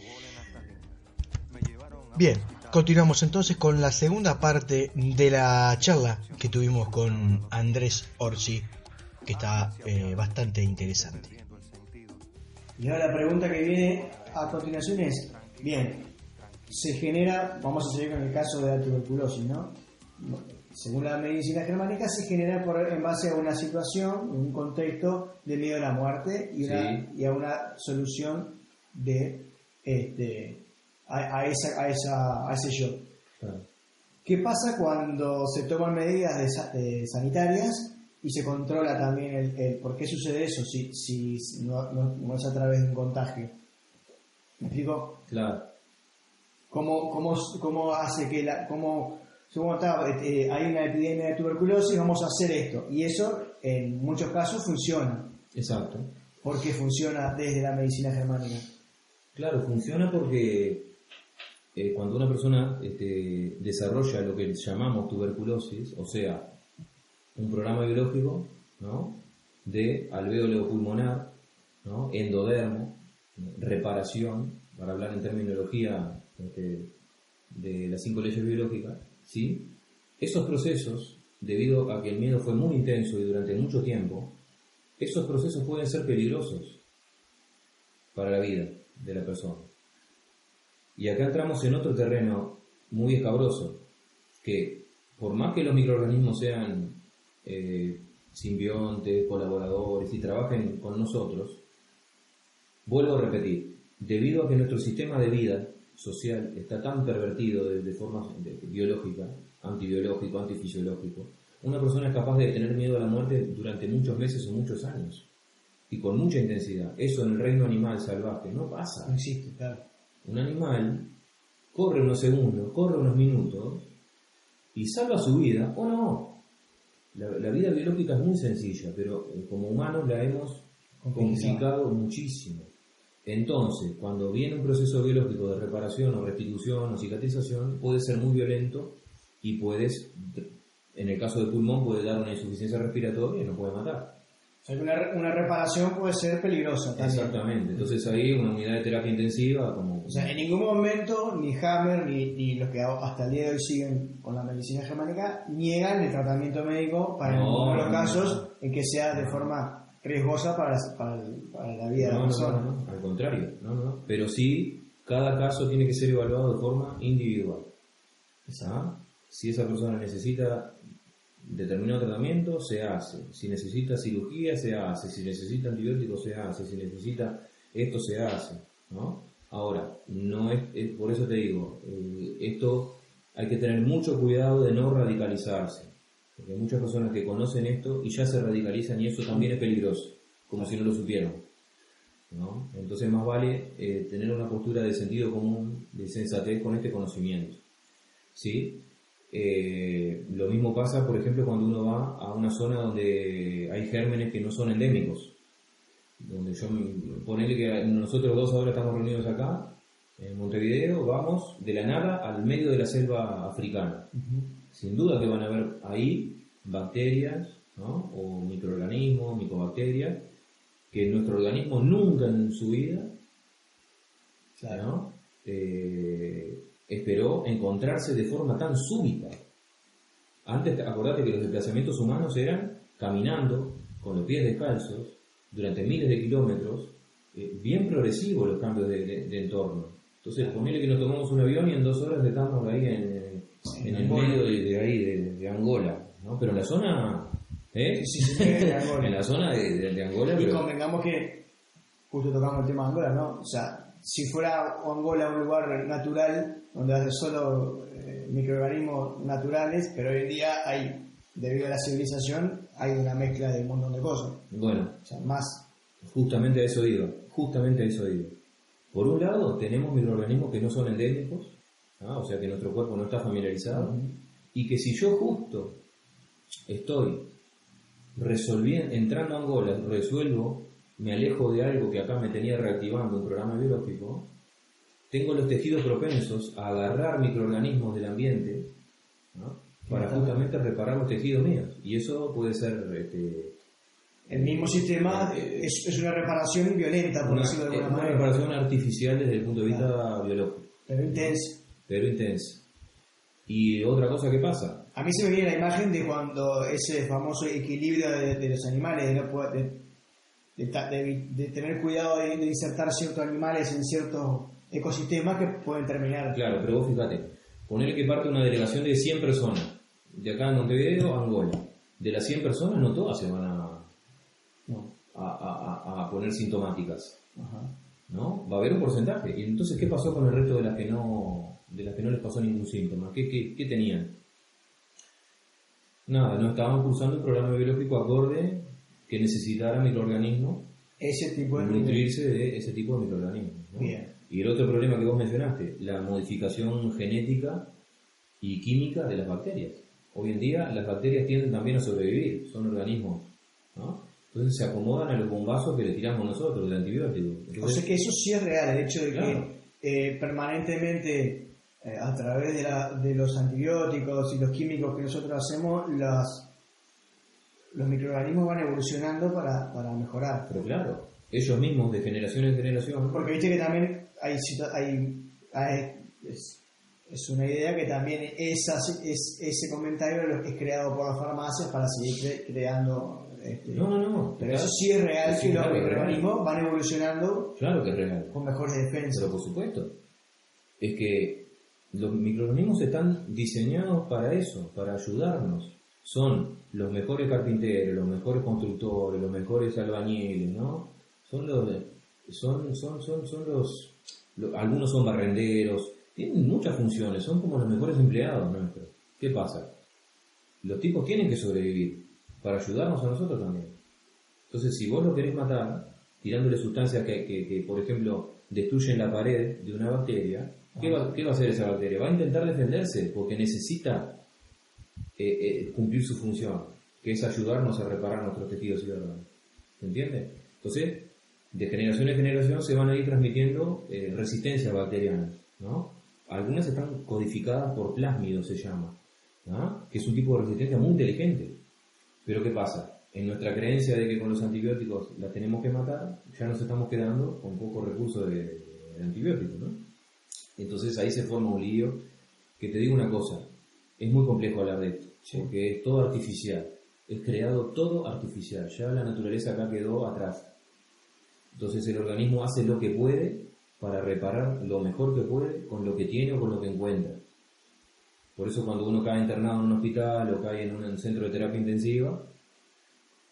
Bien, continuamos entonces con la segunda parte de la charla que tuvimos con Andrés Orsi, que está eh, bastante interesante. Y ahora la pregunta que viene a continuación es, bien, se genera, vamos a seguir con el caso de la tuberculosis, ¿no? Según la medicina germánica, se genera por, en base a una situación, un contexto de miedo a la muerte y, y a una solución de este, a, esa, a, esa, a ese yo. ¿Qué pasa cuando se toman medidas de, sanitarias y se controla también el, por qué sucede eso si, si no, no, es a través de un contagio? ¿Me explico? Claro. ¿Cómo, cómo, cómo hace que la... Cómo, este, hay una epidemia de tuberculosis, vamos a hacer esto. Y eso en muchos casos funciona. Exacto. ¿Por qué funciona desde la medicina germánica? Claro, funciona porque eh, cuando una persona este, desarrolla lo que llamamos tuberculosis, o sea, un programa biológico ¿no? de alvéolo pulmonar, ¿no? endodermo, reparación, para hablar en terminología este, de las cinco leyes biológicas, ¿sí? esos procesos, debido a que el miedo fue muy intenso y durante mucho tiempo, esos procesos pueden ser peligrosos para la vida de la persona. Y acá entramos en otro terreno muy escabroso, que por más que los microorganismos sean eh, simbiontes, colaboradores y trabajen con nosotros, vuelvo a repetir, debido a que nuestro sistema de vida social está tan pervertido de, forma biológica, antibiológico, antifisiológico, una persona es capaz de tener miedo a la muerte durante muchos meses o muchos años y con mucha intensidad. Eso en el reino animal salvaje no pasa. No existe, claro. Un animal corre unos segundos, corre unos minutos y salva su vida o no. La, vida biológica es muy sencilla, pero eh, como humanos la hemos complicado muchísimo. Entonces, cuando viene un proceso biológico de reparación o restitución o cicatrización, puede ser muy violento y puedes, en el caso del pulmón, puede dar una insuficiencia respiratoria y no puede matar. O sea, una, una reparación puede ser peligrosa también. Exactamente. Entonces ahí una unidad de terapia intensiva como... O sea, en ningún momento ni Hammer ni, ni los que hasta el día de hoy siguen con la medicina germánica niegan el tratamiento médico para los casos en que sea de forma riesgosa para, para, la vida de la persona. No, al contrario, no, no. Pero sí, cada caso tiene que ser evaluado de forma individual. Si esa persona necesita determinado tratamiento, se hace. Si necesita cirugía, se hace. Si necesita antibióticos, se hace. Si necesita esto, se hace. ¿no? Ahora, no es, por eso te digo, eh, esto hay que tener mucho cuidado de no radicalizarse. Porque hay muchas personas que conocen esto y ya se radicalizan y eso también es peligroso, como si no lo supieran. ¿no? Entonces más vale eh, tener una postura de sentido común, de sensatez con este conocimiento. ¿Sí? Eh, lo mismo pasa, por ejemplo, cuando uno va a una zona donde hay gérmenes que no son endémicos. Donde yo, ponele que nosotros dos ahora estamos reunidos acá, en Montevideo, vamos de la nada al medio de la selva africana. Sin duda que van a haber ahí bacterias, o microorganismos, micobacterias, que nuestro organismo nunca en su vida eh, esperó encontrarse de forma tan súbita. Antes, acordate que los desplazamientos humanos eran caminando, con los pies descalzos, durante miles de kilómetros, eh, bien progresivos los cambios de, entorno. Entonces, ponele que nos tomamos un avión y en dos horas estamos ahí en, en el medio de, ahí, de, Angola, ¿no? Pero en la zona... ¿eh? Sí, sí, en la zona de, Angola... Y convengamos que, justo tocamos el tema de Angola, ¿no? O sea, si fuera Angola un lugar natural, donde hace solo eh, microorganismos naturales, pero hoy en día hay, debido a la civilización, hay una mezcla de un montón de cosas. Bueno, o sea, más. Justamente a eso iba, justamente a eso iba. Por un lado, tenemos microorganismos que no son endémicos, ¿ah? o sea que nuestro cuerpo no está familiarizado, y que si yo justo estoy resolviendo, entrando a Angola, resuelvo me alejo de algo que acá me tenía reactivando un programa biológico, tengo los tejidos propensos a agarrar microorganismos del ambiente para justamente reparar los tejidos míos. Y eso puede ser... Este, el mismo sistema eh, es, una reparación violenta, por decirlo de alguna manera. Una reparación artificial desde el punto de vista biológico. Pero intensa. Pero intensa. Y otra cosa que pasa. A mí se me viene la imagen de cuando ese famoso equilibrio de, los animales, de no poder, de, tener cuidado de, insertar ciertos animales en ciertos ecosistemas que pueden terminar. Claro, pero vos fíjate, ponerle que parte una delegación de 100 personas, de acá en Montevideo a Angola. De las 100 personas no todas se van a, a, poner sintomáticas. ¿no? Va a haber un porcentaje. ¿Y entonces qué pasó con el resto de las que no, de las que no les pasó ningún síntoma? ¿Qué, qué, qué tenían? Nada, no estaban cursando un programa biológico acorde que necesitara microorganismos ese tipo de nutrirse de ese tipo de microorganismos. Y el otro problema que vos mencionaste, la modificación genética y química de las bacterias. Hoy en día las bacterias tienden también a sobrevivir, son organismos, Entonces se acomodan a los bombazos que le tiramos nosotros de antibióticos. o sea que eso sí es real, el hecho de que eh, permanentemente eh, a través de, la, de los antibióticos y los químicos que nosotros hacemos, las los microorganismos van evolucionando para, para mejorar. Pero claro, ellos mismos de generación en generación. Porque viste que también hay, hay, es, una idea que también esa, es, ese comentario es creado por las farmacias para seguir creando. Este, no, no, no. Pero eso sí es real que los microorganismos van evolucionando. Claro que es real. Con mejores defensas. Pero por supuesto. Es que los microorganismos están diseñados para eso, para ayudarnos. Son los mejores carpinteros, los mejores constructores, los mejores albañiles, ¿no? Son los, son, son, son, son los, algunos son barrenderos, tienen muchas funciones, son como los mejores empleados nuestros. ¿Qué pasa? Los tipos tienen que sobrevivir para ayudarnos a nosotros también. Entonces, si vos lo querés matar, tirándole sustancias que, por ejemplo, destruyen la pared de una bacteria, ¿Qué va, a hacer esa bacteria? Va a intentar defenderse porque necesita eh, eh, cumplir su función, que es ayudarnos a reparar nuestros tejidos y. ¿Se entiende? Entonces, de generación en generación se van a ir transmitiendo eh, resistencias bacterianas, ¿no? Algunas están codificadas por plásmidos, se llama, que es un tipo de resistencia muy inteligente. Pero ¿qué pasa? En nuestra creencia de que con los antibióticos las tenemos que matar, ya nos estamos quedando con pocos recursos de, de antibióticos, ¿no? Entonces ahí se forma un lío que te digo una cosa, es muy complejo hablar de esto, porque es todo artificial, es creado todo artificial, ya la naturaleza acá quedó atrás. Entonces el organismo hace lo que puede para reparar lo mejor que puede con lo que tiene o con lo que encuentra. Por eso cuando uno cae internado en un hospital o cae en un centro de terapia intensiva,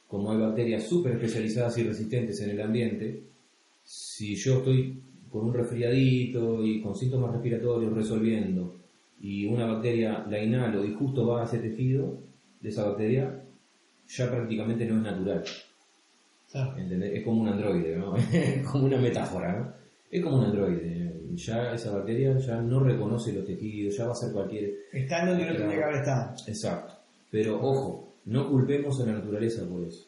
como hay bacterias súper especializadas y resistentes en el ambiente, si yo estoy con un resfriadito y con síntomas respiratorios resolviendo, y una bacteria la inhalo y justo va a ese tejido de esa bacteria, ya prácticamente no es natural. Es como un androide, ¿no? como una metáfora, ¿no? Es como un androide. Ya esa bacteria ya no reconoce los tejidos, ya va a ser cualquier... Está donde no tiene que haber estado. Exacto. Pero ojo, no culpemos a la naturaleza por eso.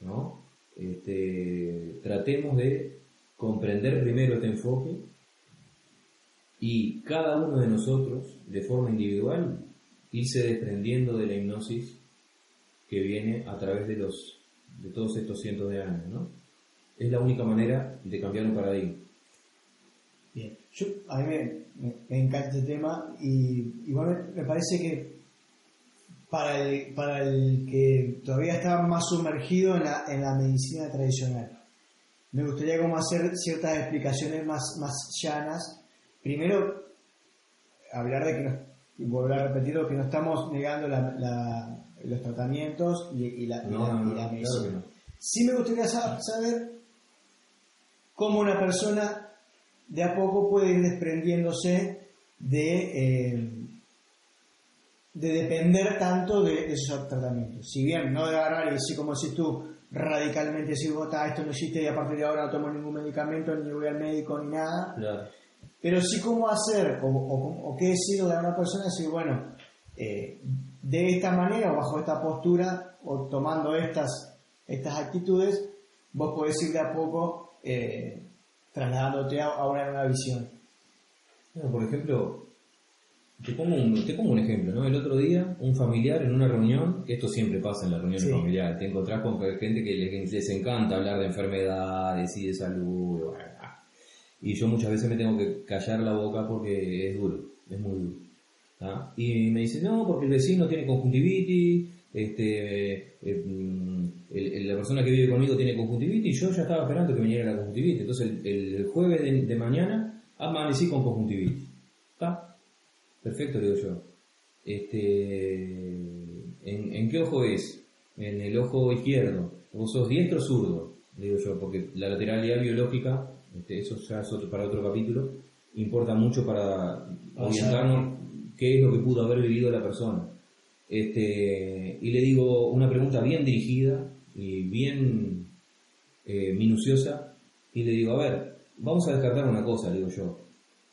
¿No? Este, tratemos de comprender primero este enfoque y cada uno de nosotros, de forma individual, irse desprendiendo de la hipnosis que viene a través de los de todos estos cientos de años, ¿no? Es la única manera de cambiar un paradigma. Bien, Yo, a mí me, encanta este tema y igual me, parece que para el, para el que todavía está más sumergido en la, en la medicina tradicional, me gustaría como hacer ciertas explicaciones más, más llanas. Primero, hablar de que, y volver a repetirlo, que no estamos negando los tratamientos y, la, medicina. Sí me gustaría saber cómo una persona de a poco puede ir desprendiéndose de, eh, de depender tanto de esos tratamientos. Si bien no de agarrar y así como si tú, radicalmente decir, vota, esto no existe y a partir de ahora no tomo ningún medicamento, ni voy al médico, ni nada. Pero sí cómo hacer, o, qué decido de una persona, decir, bueno, eh, de esta manera o bajo esta postura, o tomando estas, estas actitudes, vos podés ir de a poco eh, trasladándote a, una nueva visión. por ejemplo, te pongo, un, te pongo un ejemplo, ¿no? El otro día, un familiar en una reunión, esto siempre pasa en las reuniones familiares, te encontrás con gente que les, encanta hablar de enfermedades y de salud, y yo muchas veces me tengo que callar la boca porque es duro, es muy duro. Y me dice, no, porque el vecino tiene conjuntivitis, este, eh, la persona que vive conmigo tiene conjuntivitis, y yo ya estaba esperando que viniera la conjuntivitis. Entonces el, jueves de, de, mañana amanecí con conjuntivitis. ¿Está? Perfecto, digo yo. Este, ¿en, qué ojo es? En el ojo izquierdo. ¿Vos sos diestro o zurdo? Digo yo, porque la lateralidad biológica, este, eso ya es para otro capítulo, importa mucho para orientarnos qué es lo que pudo haber vivido la persona. Este, y le digo una pregunta bien dirigida y bien eh, minuciosa, y le digo, a ver, vamos a descartar una cosa, digo yo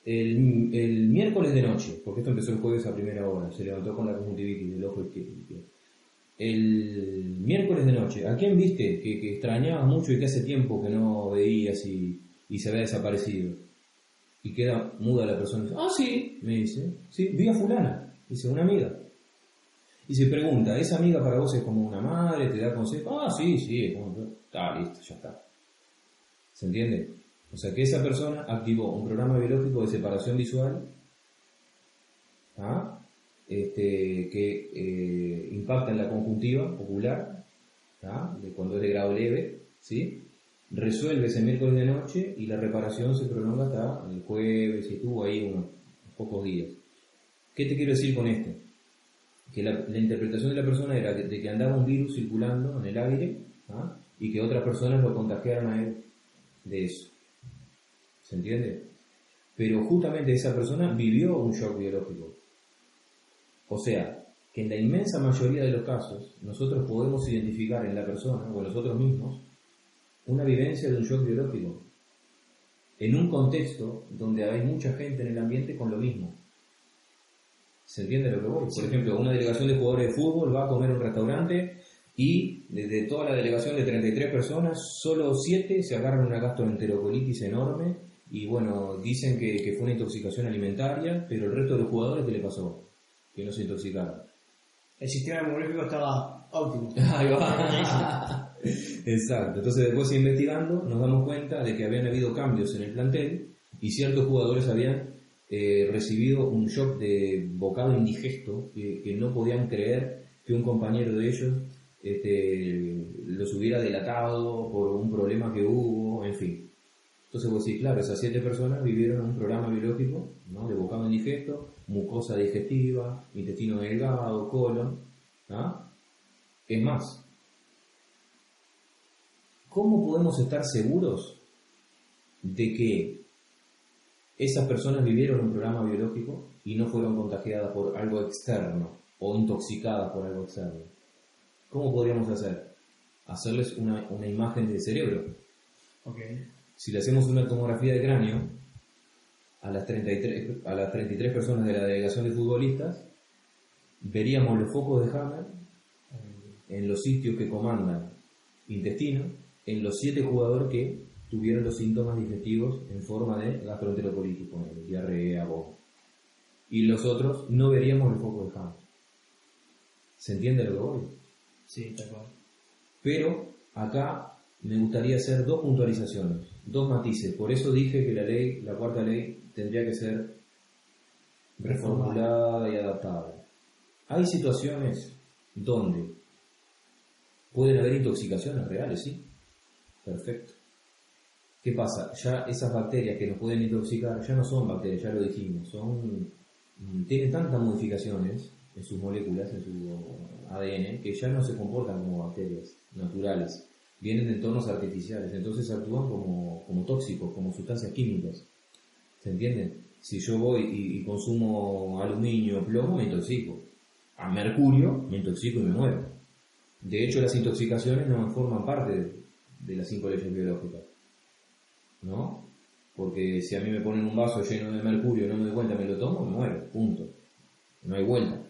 el, miércoles de noche, porque esto empezó el jueves a primera hora, se levantó con la conjuntivitis del ojo izquierdo. El miércoles de noche, ¿a quién viste que, que extrañabas mucho y que hace tiempo que no veías y, se había desaparecido? Y queda muda la persona. Ah, sí, me dice. Sí, vi a fulana. Dice, una amiga. Y se pregunta, ¿esa amiga para vos es como una madre? ¿Te da consejos? Ah, sí, sí, está listo, ya está. ¿Se entiende? O sea que esa persona activó un programa biológico de separación visual ¿ah? este, que eh, impacta en la conjuntiva ocular, ¿ah? cuando es de grado leve, ¿sí? resuelve ese miércoles de noche y la reparación se prolonga hasta el jueves y estuvo ahí unos pocos días. ¿Qué te quiero decir con esto? Que la, interpretación de la persona era de que andaba un virus circulando en el aire ¿ah? y que otras personas lo contagiaron a él de eso. ¿Se entiende? Pero justamente esa persona vivió un shock biológico. O sea, que en la inmensa mayoría de los casos nosotros podemos identificar en la persona o en nosotros mismos una vivencia de un shock biológico, en un contexto donde hay mucha gente en el ambiente con lo mismo. ¿Se entiende lo que voy? Por ejemplo, una delegación de jugadores de fútbol va a comer a un restaurante y de toda la delegación de 33 personas, solo 7 se agarran una gastroenterocolitis enorme y bueno, dicen que, que, fue una intoxicación alimentaria, pero el resto de los jugadores, ¿qué le pasó? Que no se intoxicaron. El sistema inmunológico estaba óptimo. Exacto. Entonces después investigando nos damos cuenta de que habían habido cambios en el plantel y ciertos jugadores habían eh, recibido un shock de bocado indigesto que, no podían creer que un compañero de ellos este, los hubiera delatado por un problema que hubo, en fin. Entonces vos decís, claro, esas siete personas vivieron un programa biológico ¿no? de bocado indigesto, mucosa digestiva, intestino delgado, colon. ¿ah? Es más, ¿cómo podemos estar seguros de que esas personas vivieron un programa biológico y no fueron contagiadas por algo externo o intoxicadas por algo externo? ¿Cómo podríamos hacer? Hacerles una, imagen del cerebro. Si le hacemos una tomografía de cráneo a las, 33, a las 33 personas de la delegación de futbolistas, veríamos los focos de Hammer en los sitios que comandan intestino en los siete jugadores que tuvieron los síntomas digestivos en forma de gastroenterocolitis, diarrea, vómito. Y los otros no veríamos el foco de Hammer. ¿Se entiende lo que voy? Sí, está claro. Pero acá me gustaría hacer dos puntualizaciones, dos matices. Por eso dije que la ley, la cuarta ley, tendría que ser reformulada y adaptada. Hay situaciones donde pueden haber intoxicaciones reales, ¿sí? Perfecto. ¿Qué pasa? Ya esas bacterias que nos pueden intoxicar ya no son bacterias, ya lo dijimos, son mm, tienen tantas modificaciones en sus moléculas, en su ADN, que ya no se comportan como bacterias naturales, vienen de entornos artificiales, entonces actúan como, como tóxicos, como sustancias químicas. ¿Se entiende? Si yo voy y, consumo aluminio, plomo, me intoxico. A mercurio, me intoxico y me muero. De hecho, las intoxicaciones no forman parte de, de las cinco leyes biológicas. ¿No? Porque si a mí me ponen un vaso lleno de mercurio y no me doy cuenta, me lo tomo, me muero, punto. No hay vuelta.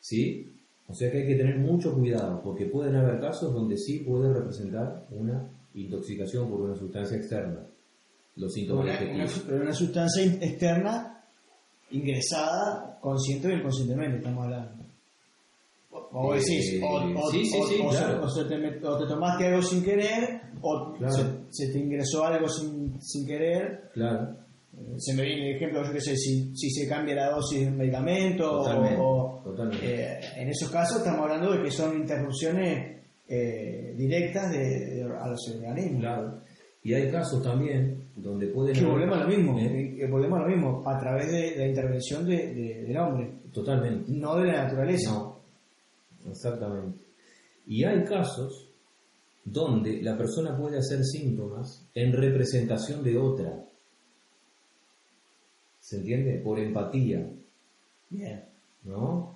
¿Sí? O sea que hay que tener mucho cuidado, porque pueden haber casos donde sí puede representar una intoxicación por una sustancia externa. Los síntomas una, pero una sustancia externa ingresada consciente o inconscientemente, estamos hablando. O decís, o, te, tomaste algo sin querer, o se, te ingresó algo sin, sin querer. Claro. Eh, se me viene el ejemplo, yo qué sé, si, si se cambia la dosis de un medicamento, o, eh, en esos casos estamos hablando de que son interrupciones eh, directas de, a los organismos. Claro. Y hay casos también donde pueden... Que volvemos a lo mismo, volvemos a lo mismo, a través de, la intervención de, del hombre. Totalmente. No de la naturaleza. No, Exactamente. Y hay casos donde la persona puede hacer síntomas en representación de otra. ¿Se entiende? Por empatía. Bien. ¿No?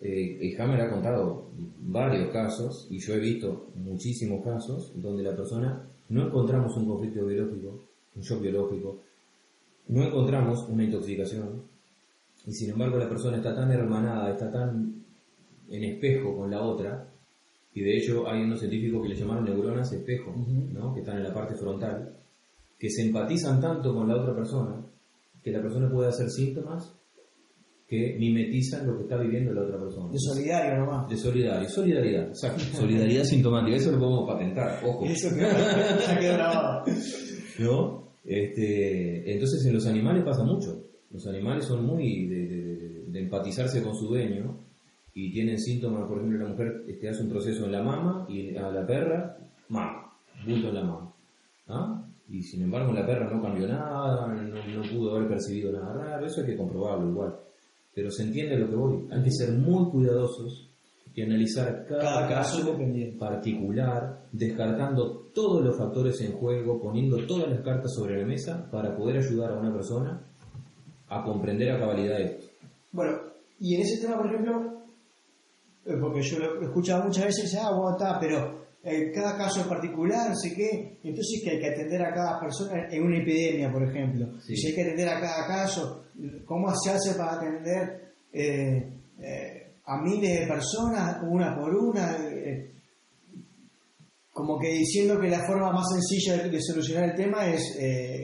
Eh, Hammer ha contado varios casos, y yo he visto muchísimos casos, donde la persona no encontramos un conflicto biológico, un shock biológico, no encontramos una intoxicación, y sin embargo la persona está tan hermanada, está tan en espejo con la otra, y de hecho hay unos científicos que le llamaron neuronas espejo, ¿no? que están en la parte frontal, que se empatizan tanto con la otra persona que la persona puede hacer síntomas que mimetizan lo que está viviendo la otra persona. De solidario nomás. De solidario, solidaridad, exacto. solidaridad sintomática, eso lo podemos patentar, ojo. Eso ya quedó grabado. ¿No? Este, entonces en los animales pasa mucho. Los animales son muy de, de, empatizarse con su dueño y tienen síntomas, por ejemplo, la mujer este, hace un proceso en la mama y a la perra, mama, bulto en la mama. ¿Ah? Y sin embargo la perra no cambió nada, no, no, pudo haber percibido nada raro, eso hay que comprobarlo igual. Pero se entiende lo que voy, hay que ser muy cuidadosos y analizar cada, caso, particular, descartando todos los factores en juego, poniendo todas las cartas sobre la mesa para poder ayudar a una persona a comprender a cabalidad esto. Bueno, y en ese tema, por ejemplo, porque yo lo he escuchado muchas veces, ah, bueno, está, pero eh, cada caso en particular, sé qué, entonces que hay que atender a cada persona en una epidemia, por ejemplo. Si hay que atender a cada caso, ¿cómo se hace para atender eh, a miles de personas, una por una? como que diciendo que la forma más sencilla de, solucionar el tema es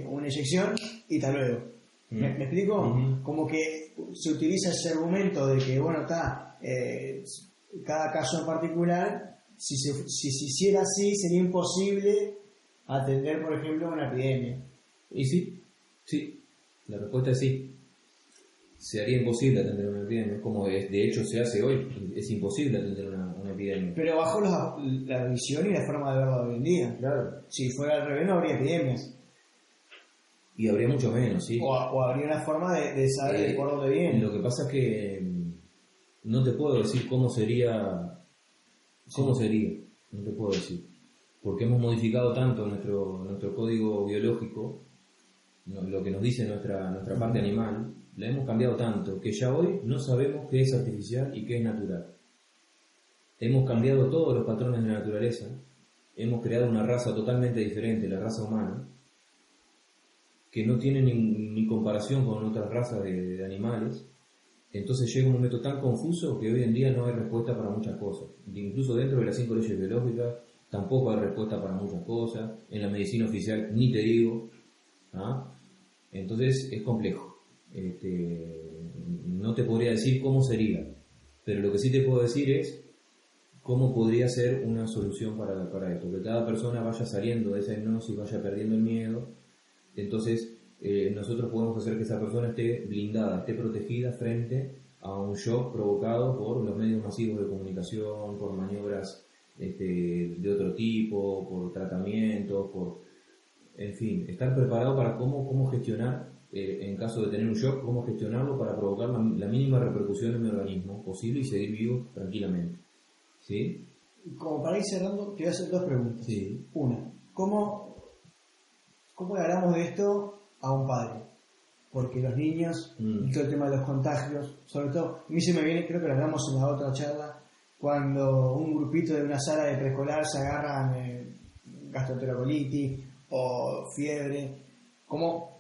una inyección y tal luego. ¿Me, explico? Como que se utiliza ese argumento de que, bueno, está, cada caso en particular, si se, si se hiciera así, sería imposible atender, por ejemplo, una epidemia. Y sí, sí, la respuesta es sí. Se haría imposible atender una epidemia, como de hecho se hace hoy, es imposible atender una, epidemia. Pero bajo la, la, visión y la forma de verlo hoy en día. Claro. Si fuera al revés, no habría epidemias. Y habría mucho menos, sí. O, habría una forma de, saber eh, por dónde viene. Lo que pasa es que no te puedo decir cómo sería, cómo sería, no te puedo decir, porque hemos modificado tanto nuestro, nuestro código biológico, lo que nos dice nuestra, nuestra parte animal, la hemos cambiado tanto que ya hoy no sabemos qué es artificial y qué es natural. Hemos cambiado todos los patrones de la naturaleza, hemos creado una raza totalmente diferente, la raza humana, que no tiene ni, comparación con otras razas de animales, entonces llega un momento tan confuso que hoy en día no hay respuesta para muchas cosas. Incluso dentro de las cinco leyes biológicas tampoco hay respuesta para muchas cosas. En la medicina oficial ni te digo. ¿ah? Entonces es complejo. Este, no te podría decir cómo sería, pero lo que sí te puedo decir es cómo podría ser una solución para, para esto. Que cada persona vaya saliendo de esa hipnosis, vaya perdiendo el miedo. Entonces eh, nosotros podemos hacer que esa persona esté blindada, esté protegida frente a un shock provocado por los medios masivos de comunicación, por maniobras este, de otro tipo, por tratamientos, por, en fin, estar preparado para cómo, cómo gestionar, eh, en caso de tener un shock, cómo gestionarlo para provocar la, mínima repercusión en mi organismo posible y seguir vivo tranquilamente. ¿Sí? Como para ir cerrando, te voy a hacer dos preguntas. Sí. Una, ¿cómo, cómo hablamos de esto a un padre. Porque los niños, mm. y todo el tema de los contagios, sobre todo, a mí se me viene, creo que lo hablamos en la otra charla, cuando un grupito de una sala de preescolar se agarran eh, gastroenterocolitis o fiebre, ¿cómo,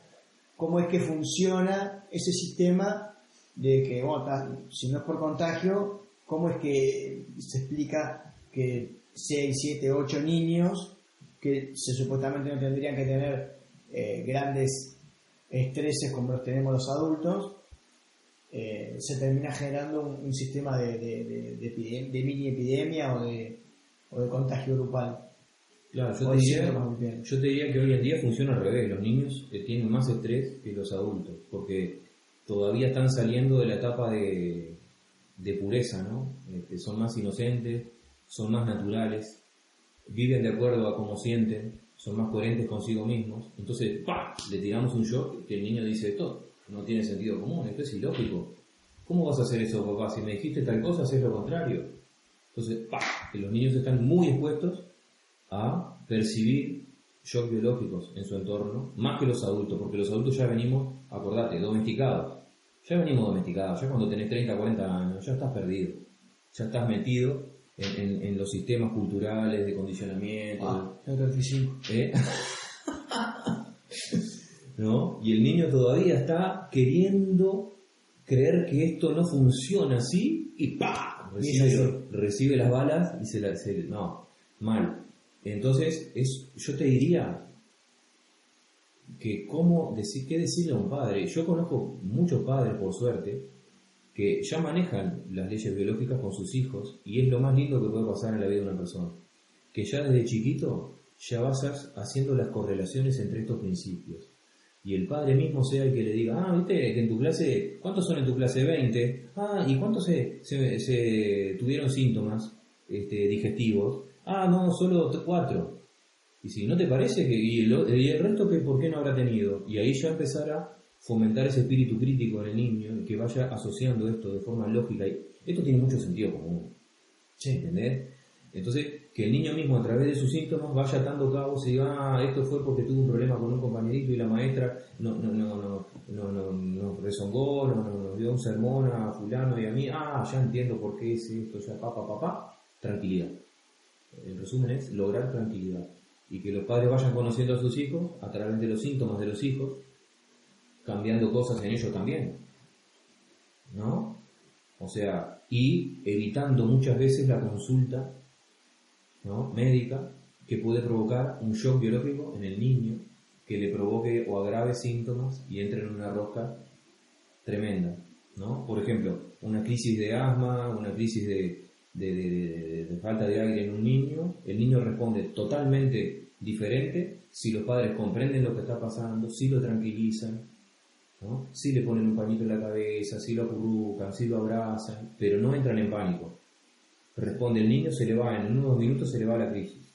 ¿cómo es que funciona ese sistema de que, bueno, si no es por contagio, cómo es que se explica que 6, 7, 8 niños que se supuestamente no tendrían que tener eh, grandes estreses como los tenemos los adultos, eh, se termina generando un, sistema de, de, mini epidemia o de, o de contagio grupal. Claro, yo te, diría, yo te, diría, que hoy en día funciona al revés. Los niños eh, tienen más estrés que los adultos, porque todavía están saliendo de la etapa de, pureza, ¿no? Este, son más inocentes, son más naturales, viven de acuerdo a cómo sienten, son más coherentes consigo mismos. Entonces, ¡pah! le tiramos un shock que el niño dice esto, no tiene sentido común, esto es ilógico. ¿Cómo vas a hacer eso, papá? Si me dijiste tal cosa, haces lo contrario. Entonces, ¡pah! que los niños están muy expuestos a percibir shock biológicos en su entorno, más que los adultos, porque los adultos ya venimos, acordate, domesticados. Ya venimos domesticados, ya cuando tenés 30, 40 años, ya estás perdido. Ya estás metido en, los sistemas culturales de condicionamiento. Ah, 35. ¿Eh? ¿No? Y el niño todavía está queriendo creer que esto no funciona así y ¡pa! Recibe, recibe las balas y se la... no, mal. Entonces, es, yo te diría que cómo decir, qué decirle a un padre. Yo conozco muchos padres, por suerte, que ya manejan las leyes biológicas con sus hijos y es lo más lindo que puede pasar en la vida de una persona. Que ya desde chiquito ya vas haciendo las correlaciones entre estos principios. Y el padre mismo sea el que le diga, ah, viste, que en tu clase, ¿cuántos son en tu clase? 20. Ah, ¿y cuántos se, se, tuvieron síntomas este, digestivos? Ah, no, solo cuatro. Y si no te parece que, y, el resto, que ¿por qué no habrá tenido? Y ahí ya empezará fomentar ese espíritu crítico en el niño y que vaya asociando esto de forma lógica. Y esto tiene mucho sentido común. Sí. ¿Entendés? Entonces, que el niño mismo a través de sus síntomas vaya atando cabos y diga, ah, esto fue porque tuvo un problema con un compañerito y la maestra no, no, no, no, no, no, no rezongó, no, no, nos dio un sermón a fulano y a mí, ah, ya entiendo por qué es esto, ya papá, papá, tranquilidad. El resumen es lograr tranquilidad y que los padres vayan conociendo a sus hijos a través de los síntomas de los hijos cambiando cosas en ellos también. ¿No? O sea, y evitando muchas veces la consulta ¿no? médica que puede provocar un shock biológico en el niño que le provoque o agrave síntomas y entre en una rosca tremenda. ¿no? Por ejemplo, una crisis de asma, una crisis de, de, falta de aire en un niño, el niño responde totalmente diferente si los padres comprenden lo que está pasando, si lo tranquilizan, si le ponen un pañito en la cabeza, si lo acurrucan, si lo abrazan, pero no entran en pánico. Responde el niño, se le va, en unos minutos se le va la crisis.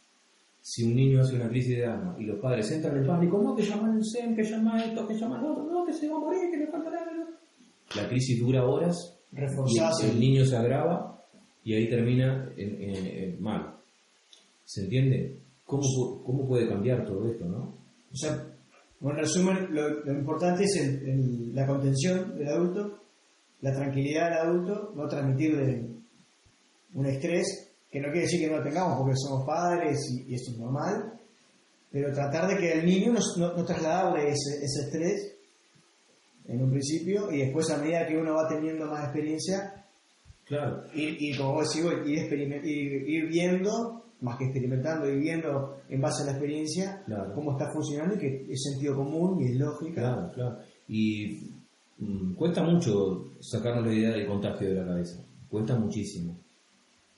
Si un niño hace una crisis de alma y los padres entran en pánico, no, que llaman el SEM, que llaman esto, que llaman lo otro, no, que se va a morir, que le falta la La crisis dura horas, y el niño se agrava y ahí termina en, mal. ¿Se entiende? ¿Cómo, ¿Cómo puede cambiar todo esto, no? O sea, bueno, en resumen, lo, importante es la contención del adulto, la tranquilidad del adulto, no transmitirle un estrés, que no quiere decir que no lo tengamos porque somos padres y, esto es normal, pero tratar de que el niño no, no, trasladarle ese, estrés en un principio y después a medida que uno va teniendo más experiencia, claro. y, como vos decís, ir, ir viendo más que experimentando y viendo en base a la experiencia cómo está funcionando y que es sentido común y es lógica. Claro, claro. Y mm, cuesta mucho sacarnos la idea del contagio de la cabeza. Cuesta muchísimo.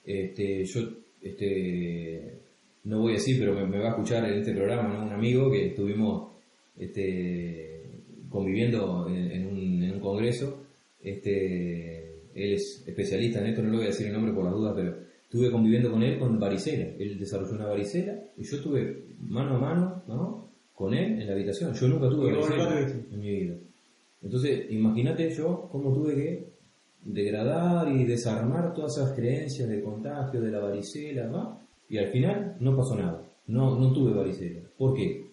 Este, yo este, no voy a decir, pero me, va a escuchar en este programa un amigo que estuvimos este, conviviendo en, un, en un congreso. Este, él es especialista en esto, no le voy a decir el nombre por las dudas, pero estuve conviviendo con él con varicela. Él desarrolló una varicela y yo estuve mano a mano ¿no? con él en la habitación. Yo nunca tuve varicela en mi vida. Entonces, imagínate yo cómo tuve que degradar y desarmar todas esas creencias de contagio, de la varicela, ¿no? Y al final no pasó nada. No, no tuve varicela. ¿Por qué?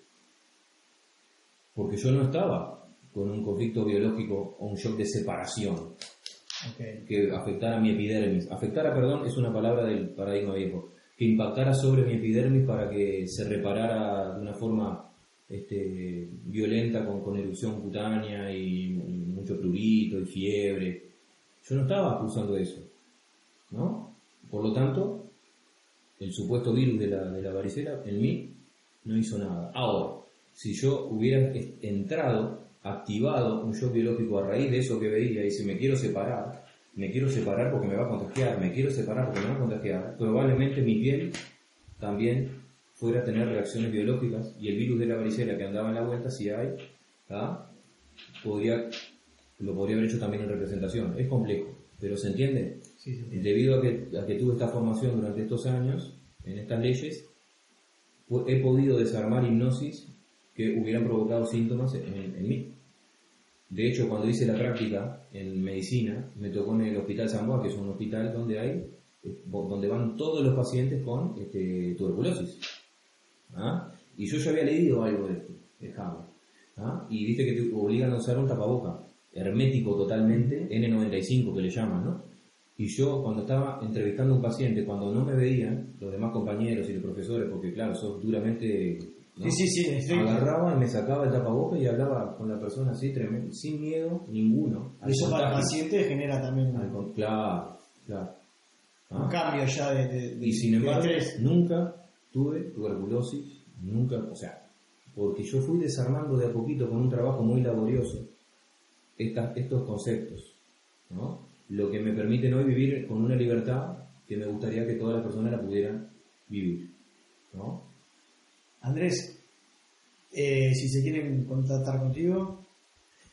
Porque yo no estaba con un conflicto biológico o un shock de separación que afectara mi epidermis. Afectara, perdón, es una palabra del paradigma viejo. Que impactara sobre mi epidermis para que se reparara de una forma este, violenta con, erupción cutánea y, mucho prurito y fiebre. Yo no estaba acusando eso. ¿no? Por lo tanto, el supuesto virus de la, de la varicela en mí no hizo nada. Ahora, si yo hubiera entrado activado un shock biológico a raíz de eso que veía y si me quiero separar, me quiero separar porque me va a contagiar, me quiero separar porque me va a contagiar, probablemente mi piel también fuera a tener reacciones biológicas y el virus de la varicela que andaba en la vuelta, si hay, podría, lo podría haber hecho también en representación. Es complejo, pero ¿se entiende? Debido a que, a que tuve esta formación durante estos años, en estas leyes, he podido desarmar hipnosis que hubieran provocado síntomas en mí. De hecho, cuando hice la práctica en medicina, me tocó en el Hospital San Juan, que es un hospital donde hay, eh, donde van todos los pacientes con este, tuberculosis. ¿Ah? Y yo ya había leído algo de esto, de ¿Ah? Y viste que te obligan a usar un tapaboca, hermético totalmente, N95 que le llaman, ¿no? Y yo cuando estaba entrevistando un paciente, cuando no me veían, los demás compañeros y los profesores, porque claro, sos duramente Sí, sí, sí. Agarraba y me sacaba el tapaboca y hablaba con la persona así, tremendo, sin miedo ninguno. Eso para el paciente genera también. claro, claro. Un ah. cambio ya de, Y sin embargo, nunca tuve tuberculosis, nunca, o sea, porque yo fui desarmando de a poquito con un trabajo muy laborioso estos conceptos, ¿no? lo que me permite hoy vivir con una libertad que me gustaría que todas las personas la pudieran vivir. ¿no? Andrés, eh, si se quieren contactar contigo.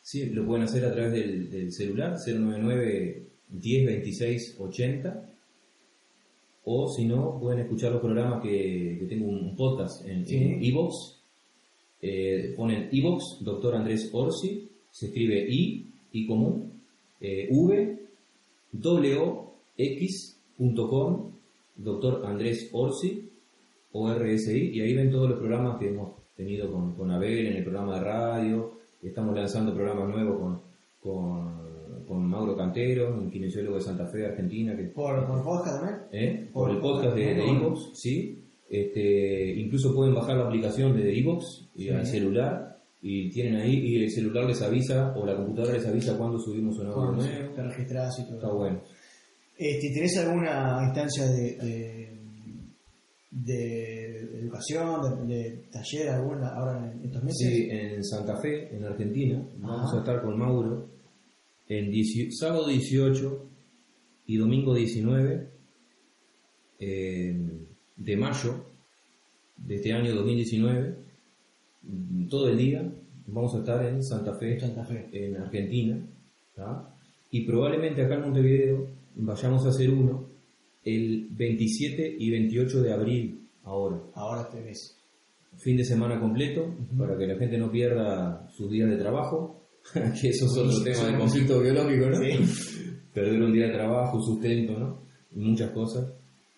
Sí, lo pueden hacer a través del, celular 099 10 26 80 o si no pueden escuchar los programas que, tengo un podcast en Evox eh, ponen Evox doctor Andrés Orsi se escribe I I común eh, V W X.com doctor Andrés Orsi ORSI y ahí ven todos los programas que hemos tenido con, con Abel en el programa de radio, estamos lanzando programas nuevos con, con, Mauro Cantero, un kinesiólogo de Santa Fe, Argentina. Que, ¿Por, por podcast también? ¿Eh? Por, el podcast de, de sí. Este, incluso pueden bajar la aplicación de Evox y al celular y tienen ahí y el celular les avisa o la computadora les avisa cuando subimos un audio nuevo. Te registras y todo. Está bueno. Este, ¿Tenés alguna instancia de de educación, de, taller alguna ahora en estos meses? Sí, en Santa Fe, en Argentina. Vamos a estar con Mauro en sábado 18 y domingo 19 eh, de mayo de este año 2019. Todo el día vamos a estar en Santa Fe, Santa Fe. en Argentina. Y probablemente acá en Montevideo vayamos a hacer uno el 27 y 28 de abril ahora. Ahora tenés. Fin de semana completo, para que la gente no pierda sus días de trabajo, que eso es otro tema de conflicto biológico, ¿no? Perder un día de trabajo, sustento, ¿no? Muchas cosas.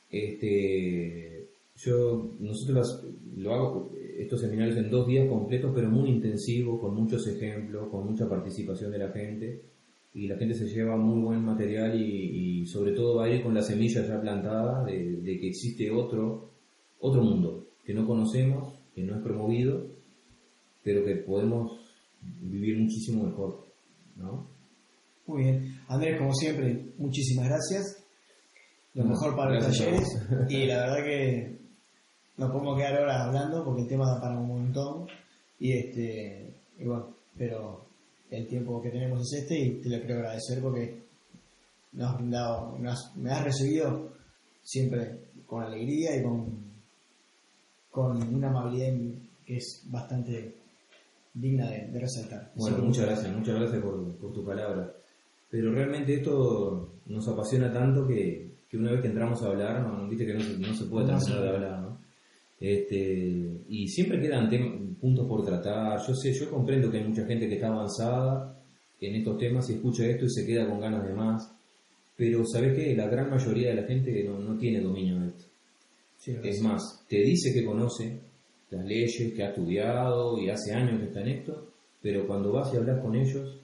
Este, yo, nosotros lo hago, estos seminarios en dos días completos, pero muy intensivos, con muchos ejemplos, con mucha participación de la gente y la gente se lleva muy buen material y, sobre todo va a ir con la semilla ya plantada de, que existe otro, otro mundo que no conocemos, que no es promovido, pero que podemos vivir muchísimo mejor. ¿no? Muy bien. Andrés, como siempre, muchísimas gracias. Lo mejor para los talleres. Y la verdad que no podemos quedar horas hablando porque el tema da para un montón. Y este, y bueno, pero el tiempo que tenemos es este y te lo quiero agradecer porque nos has brindado, me has recibido siempre con alegría y con, con una amabilidad que es bastante digna de, resaltar. Bueno, muchas gracias, muchas gracias por, por, tu palabra. Pero realmente esto nos apasiona tanto que, que una vez que entramos a hablar, no, viste que no, se puede terminar de hablar, ¿no? Este, y siempre quedan puntos por tratar. Yo sé, yo comprendo que hay mucha gente que está avanzada en estos temas y escucha esto y se queda con ganas de más. Pero ¿sabes qué? La gran mayoría de la gente no, no tiene dominio de esto. es más, te dice que conoce las leyes, que ha estudiado y hace años que está en esto, pero cuando vas y hablas con ellos,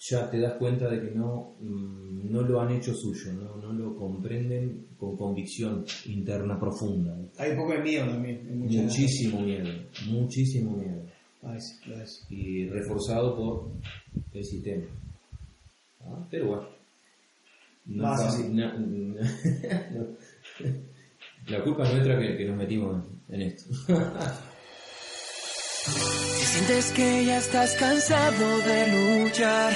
ya te das cuenta de que no, mm, no lo han hecho suyo, no, no lo comprenden con convicción interna profunda. Hay un poco de miedo también. Muchísimo miedo, muchísimo miedo. Y reforzado por el sistema. ¿Ah? Pero bueno. No es fácil. La culpa nuestra que, que nos metimos en esto. Si sientes que ya estás cansado de luchar,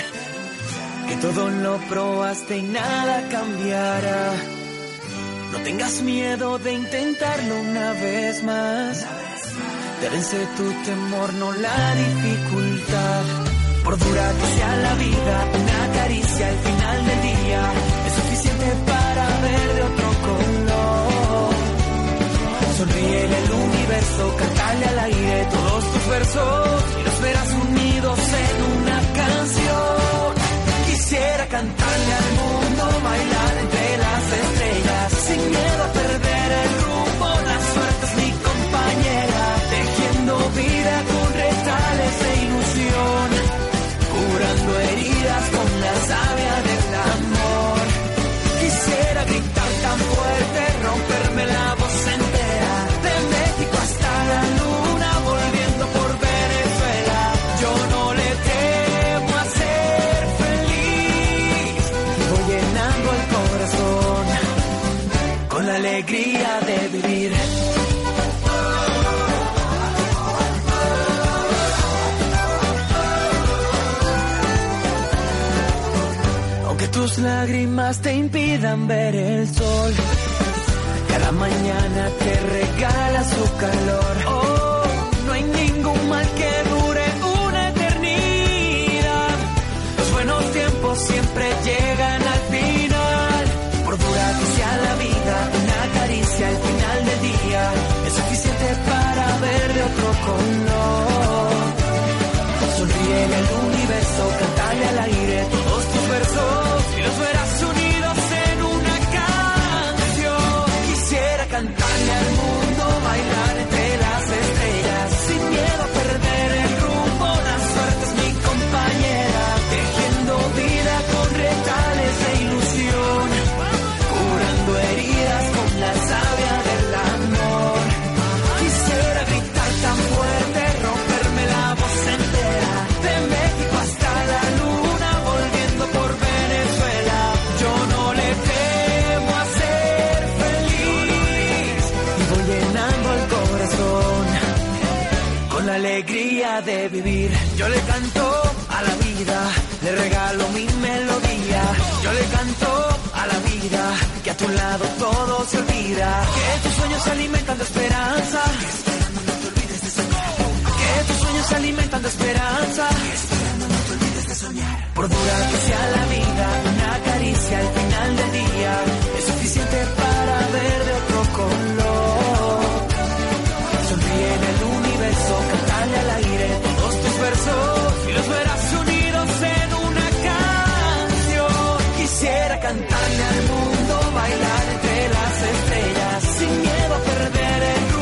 que todo lo probaste y nada cambiará, no tengas miedo de intentarlo una vez más. Te tu temor, no la dificultad. Por dura que sea la vida, una caricia al final del día es suficiente para Sonríe el universo, cantale al aire todos tus versos y los verás unidos en una canción. Quisiera cantarle al mundo, bailar entre las estrellas, sin miedo a perder el tus lágrimas te impidan ver el sol. Cada mañana te regala su calor. Oh, no hay ningún mal que dure una eternidad. Los buenos tiempos siempre llegan al final. Por dura que la vida, una caricia al final del día es suficiente para ver de otro color. De vivir. Yo le canto a la vida, le regalo mi melodía. Yo le canto a la vida, que a tu lado todo se olvida. Que tus sueños se alimentan de esperanza. Que tus sueños se alimentan de esperanza. Por dura que sea la vida, una caricia al final del día es suficiente para ver de otro color. Sonríe el universo, versos y los verás unidos en una canción. Quisiera cantarle al mundo, bailar entre las estrellas, sin miedo a perder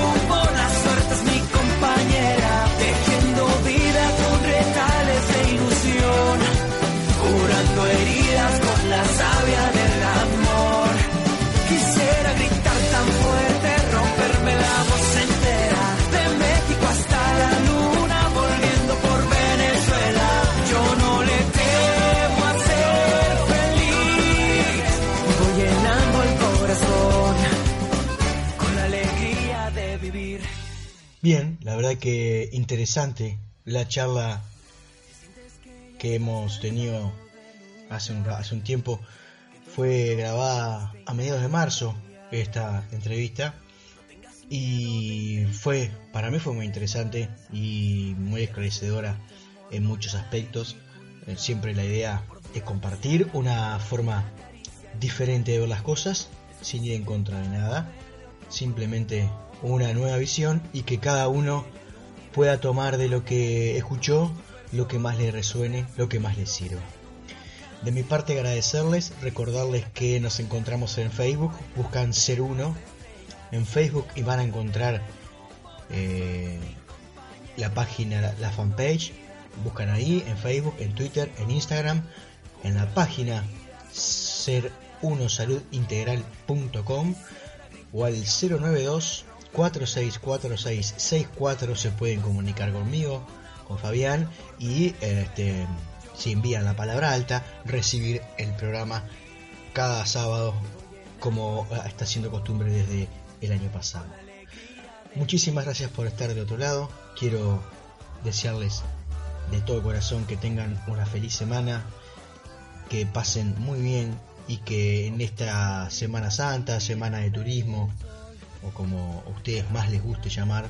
que interesante la charla que hemos tenido hace un, hace un tiempo. Fue grabada a mediados de marzo esta entrevista y fue, para mí fue muy interesante y muy esclarecedora en muchos aspectos. Eh, Siempre la idea es compartir una forma diferente de ver las cosas sin ir en contra de nada simplemente una nueva visión y que cada uno pueda tomar de lo que escuchó lo que más le resuene, lo que más le sirva. De mi parte agradecerles, recordarles que nos encontramos en Facebook, buscan Ser Uno en Facebook y van a encontrar eh, la página, la, fanpage, buscan ahí en Facebook, en Twitter, en Instagram, en la página ser1saludintegral.com o al 092 464664 se pueden comunicar conmigo, con Fabián y este, si envían la palabra alta, recibir el programa cada sábado como está siendo costumbre desde el año pasado. Muchísimas gracias por estar de otro lado. Quiero desearles de todo corazón que tengan una feliz semana, que pasen muy bien y que en esta Semana Santa, Semana de Turismo, o como a ustedes más les guste llamar,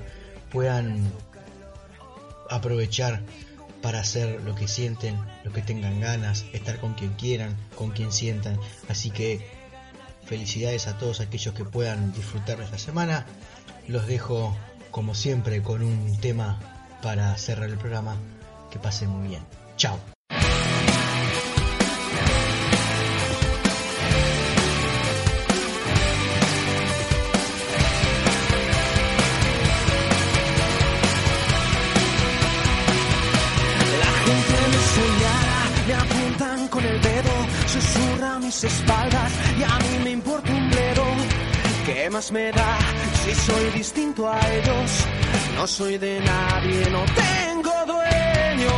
puedan aprovechar para hacer lo que sienten, lo que tengan ganas, estar con quien quieran, con quien sientan. Así que felicidades a todos aquellos que puedan disfrutar de esta semana. Los dejo como siempre con un tema para cerrar el programa. Que pasen muy bien. Chao. Espaldas y a mí me importa un bledo. ¿Qué más me da si soy distinto a ellos? No soy de nadie, no tengo dueño.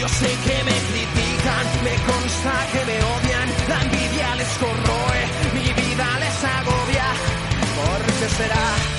Yo sé que me critican, me consta que me odian, la envidia les corroe, mi vida les agobia. ¿Por qué será?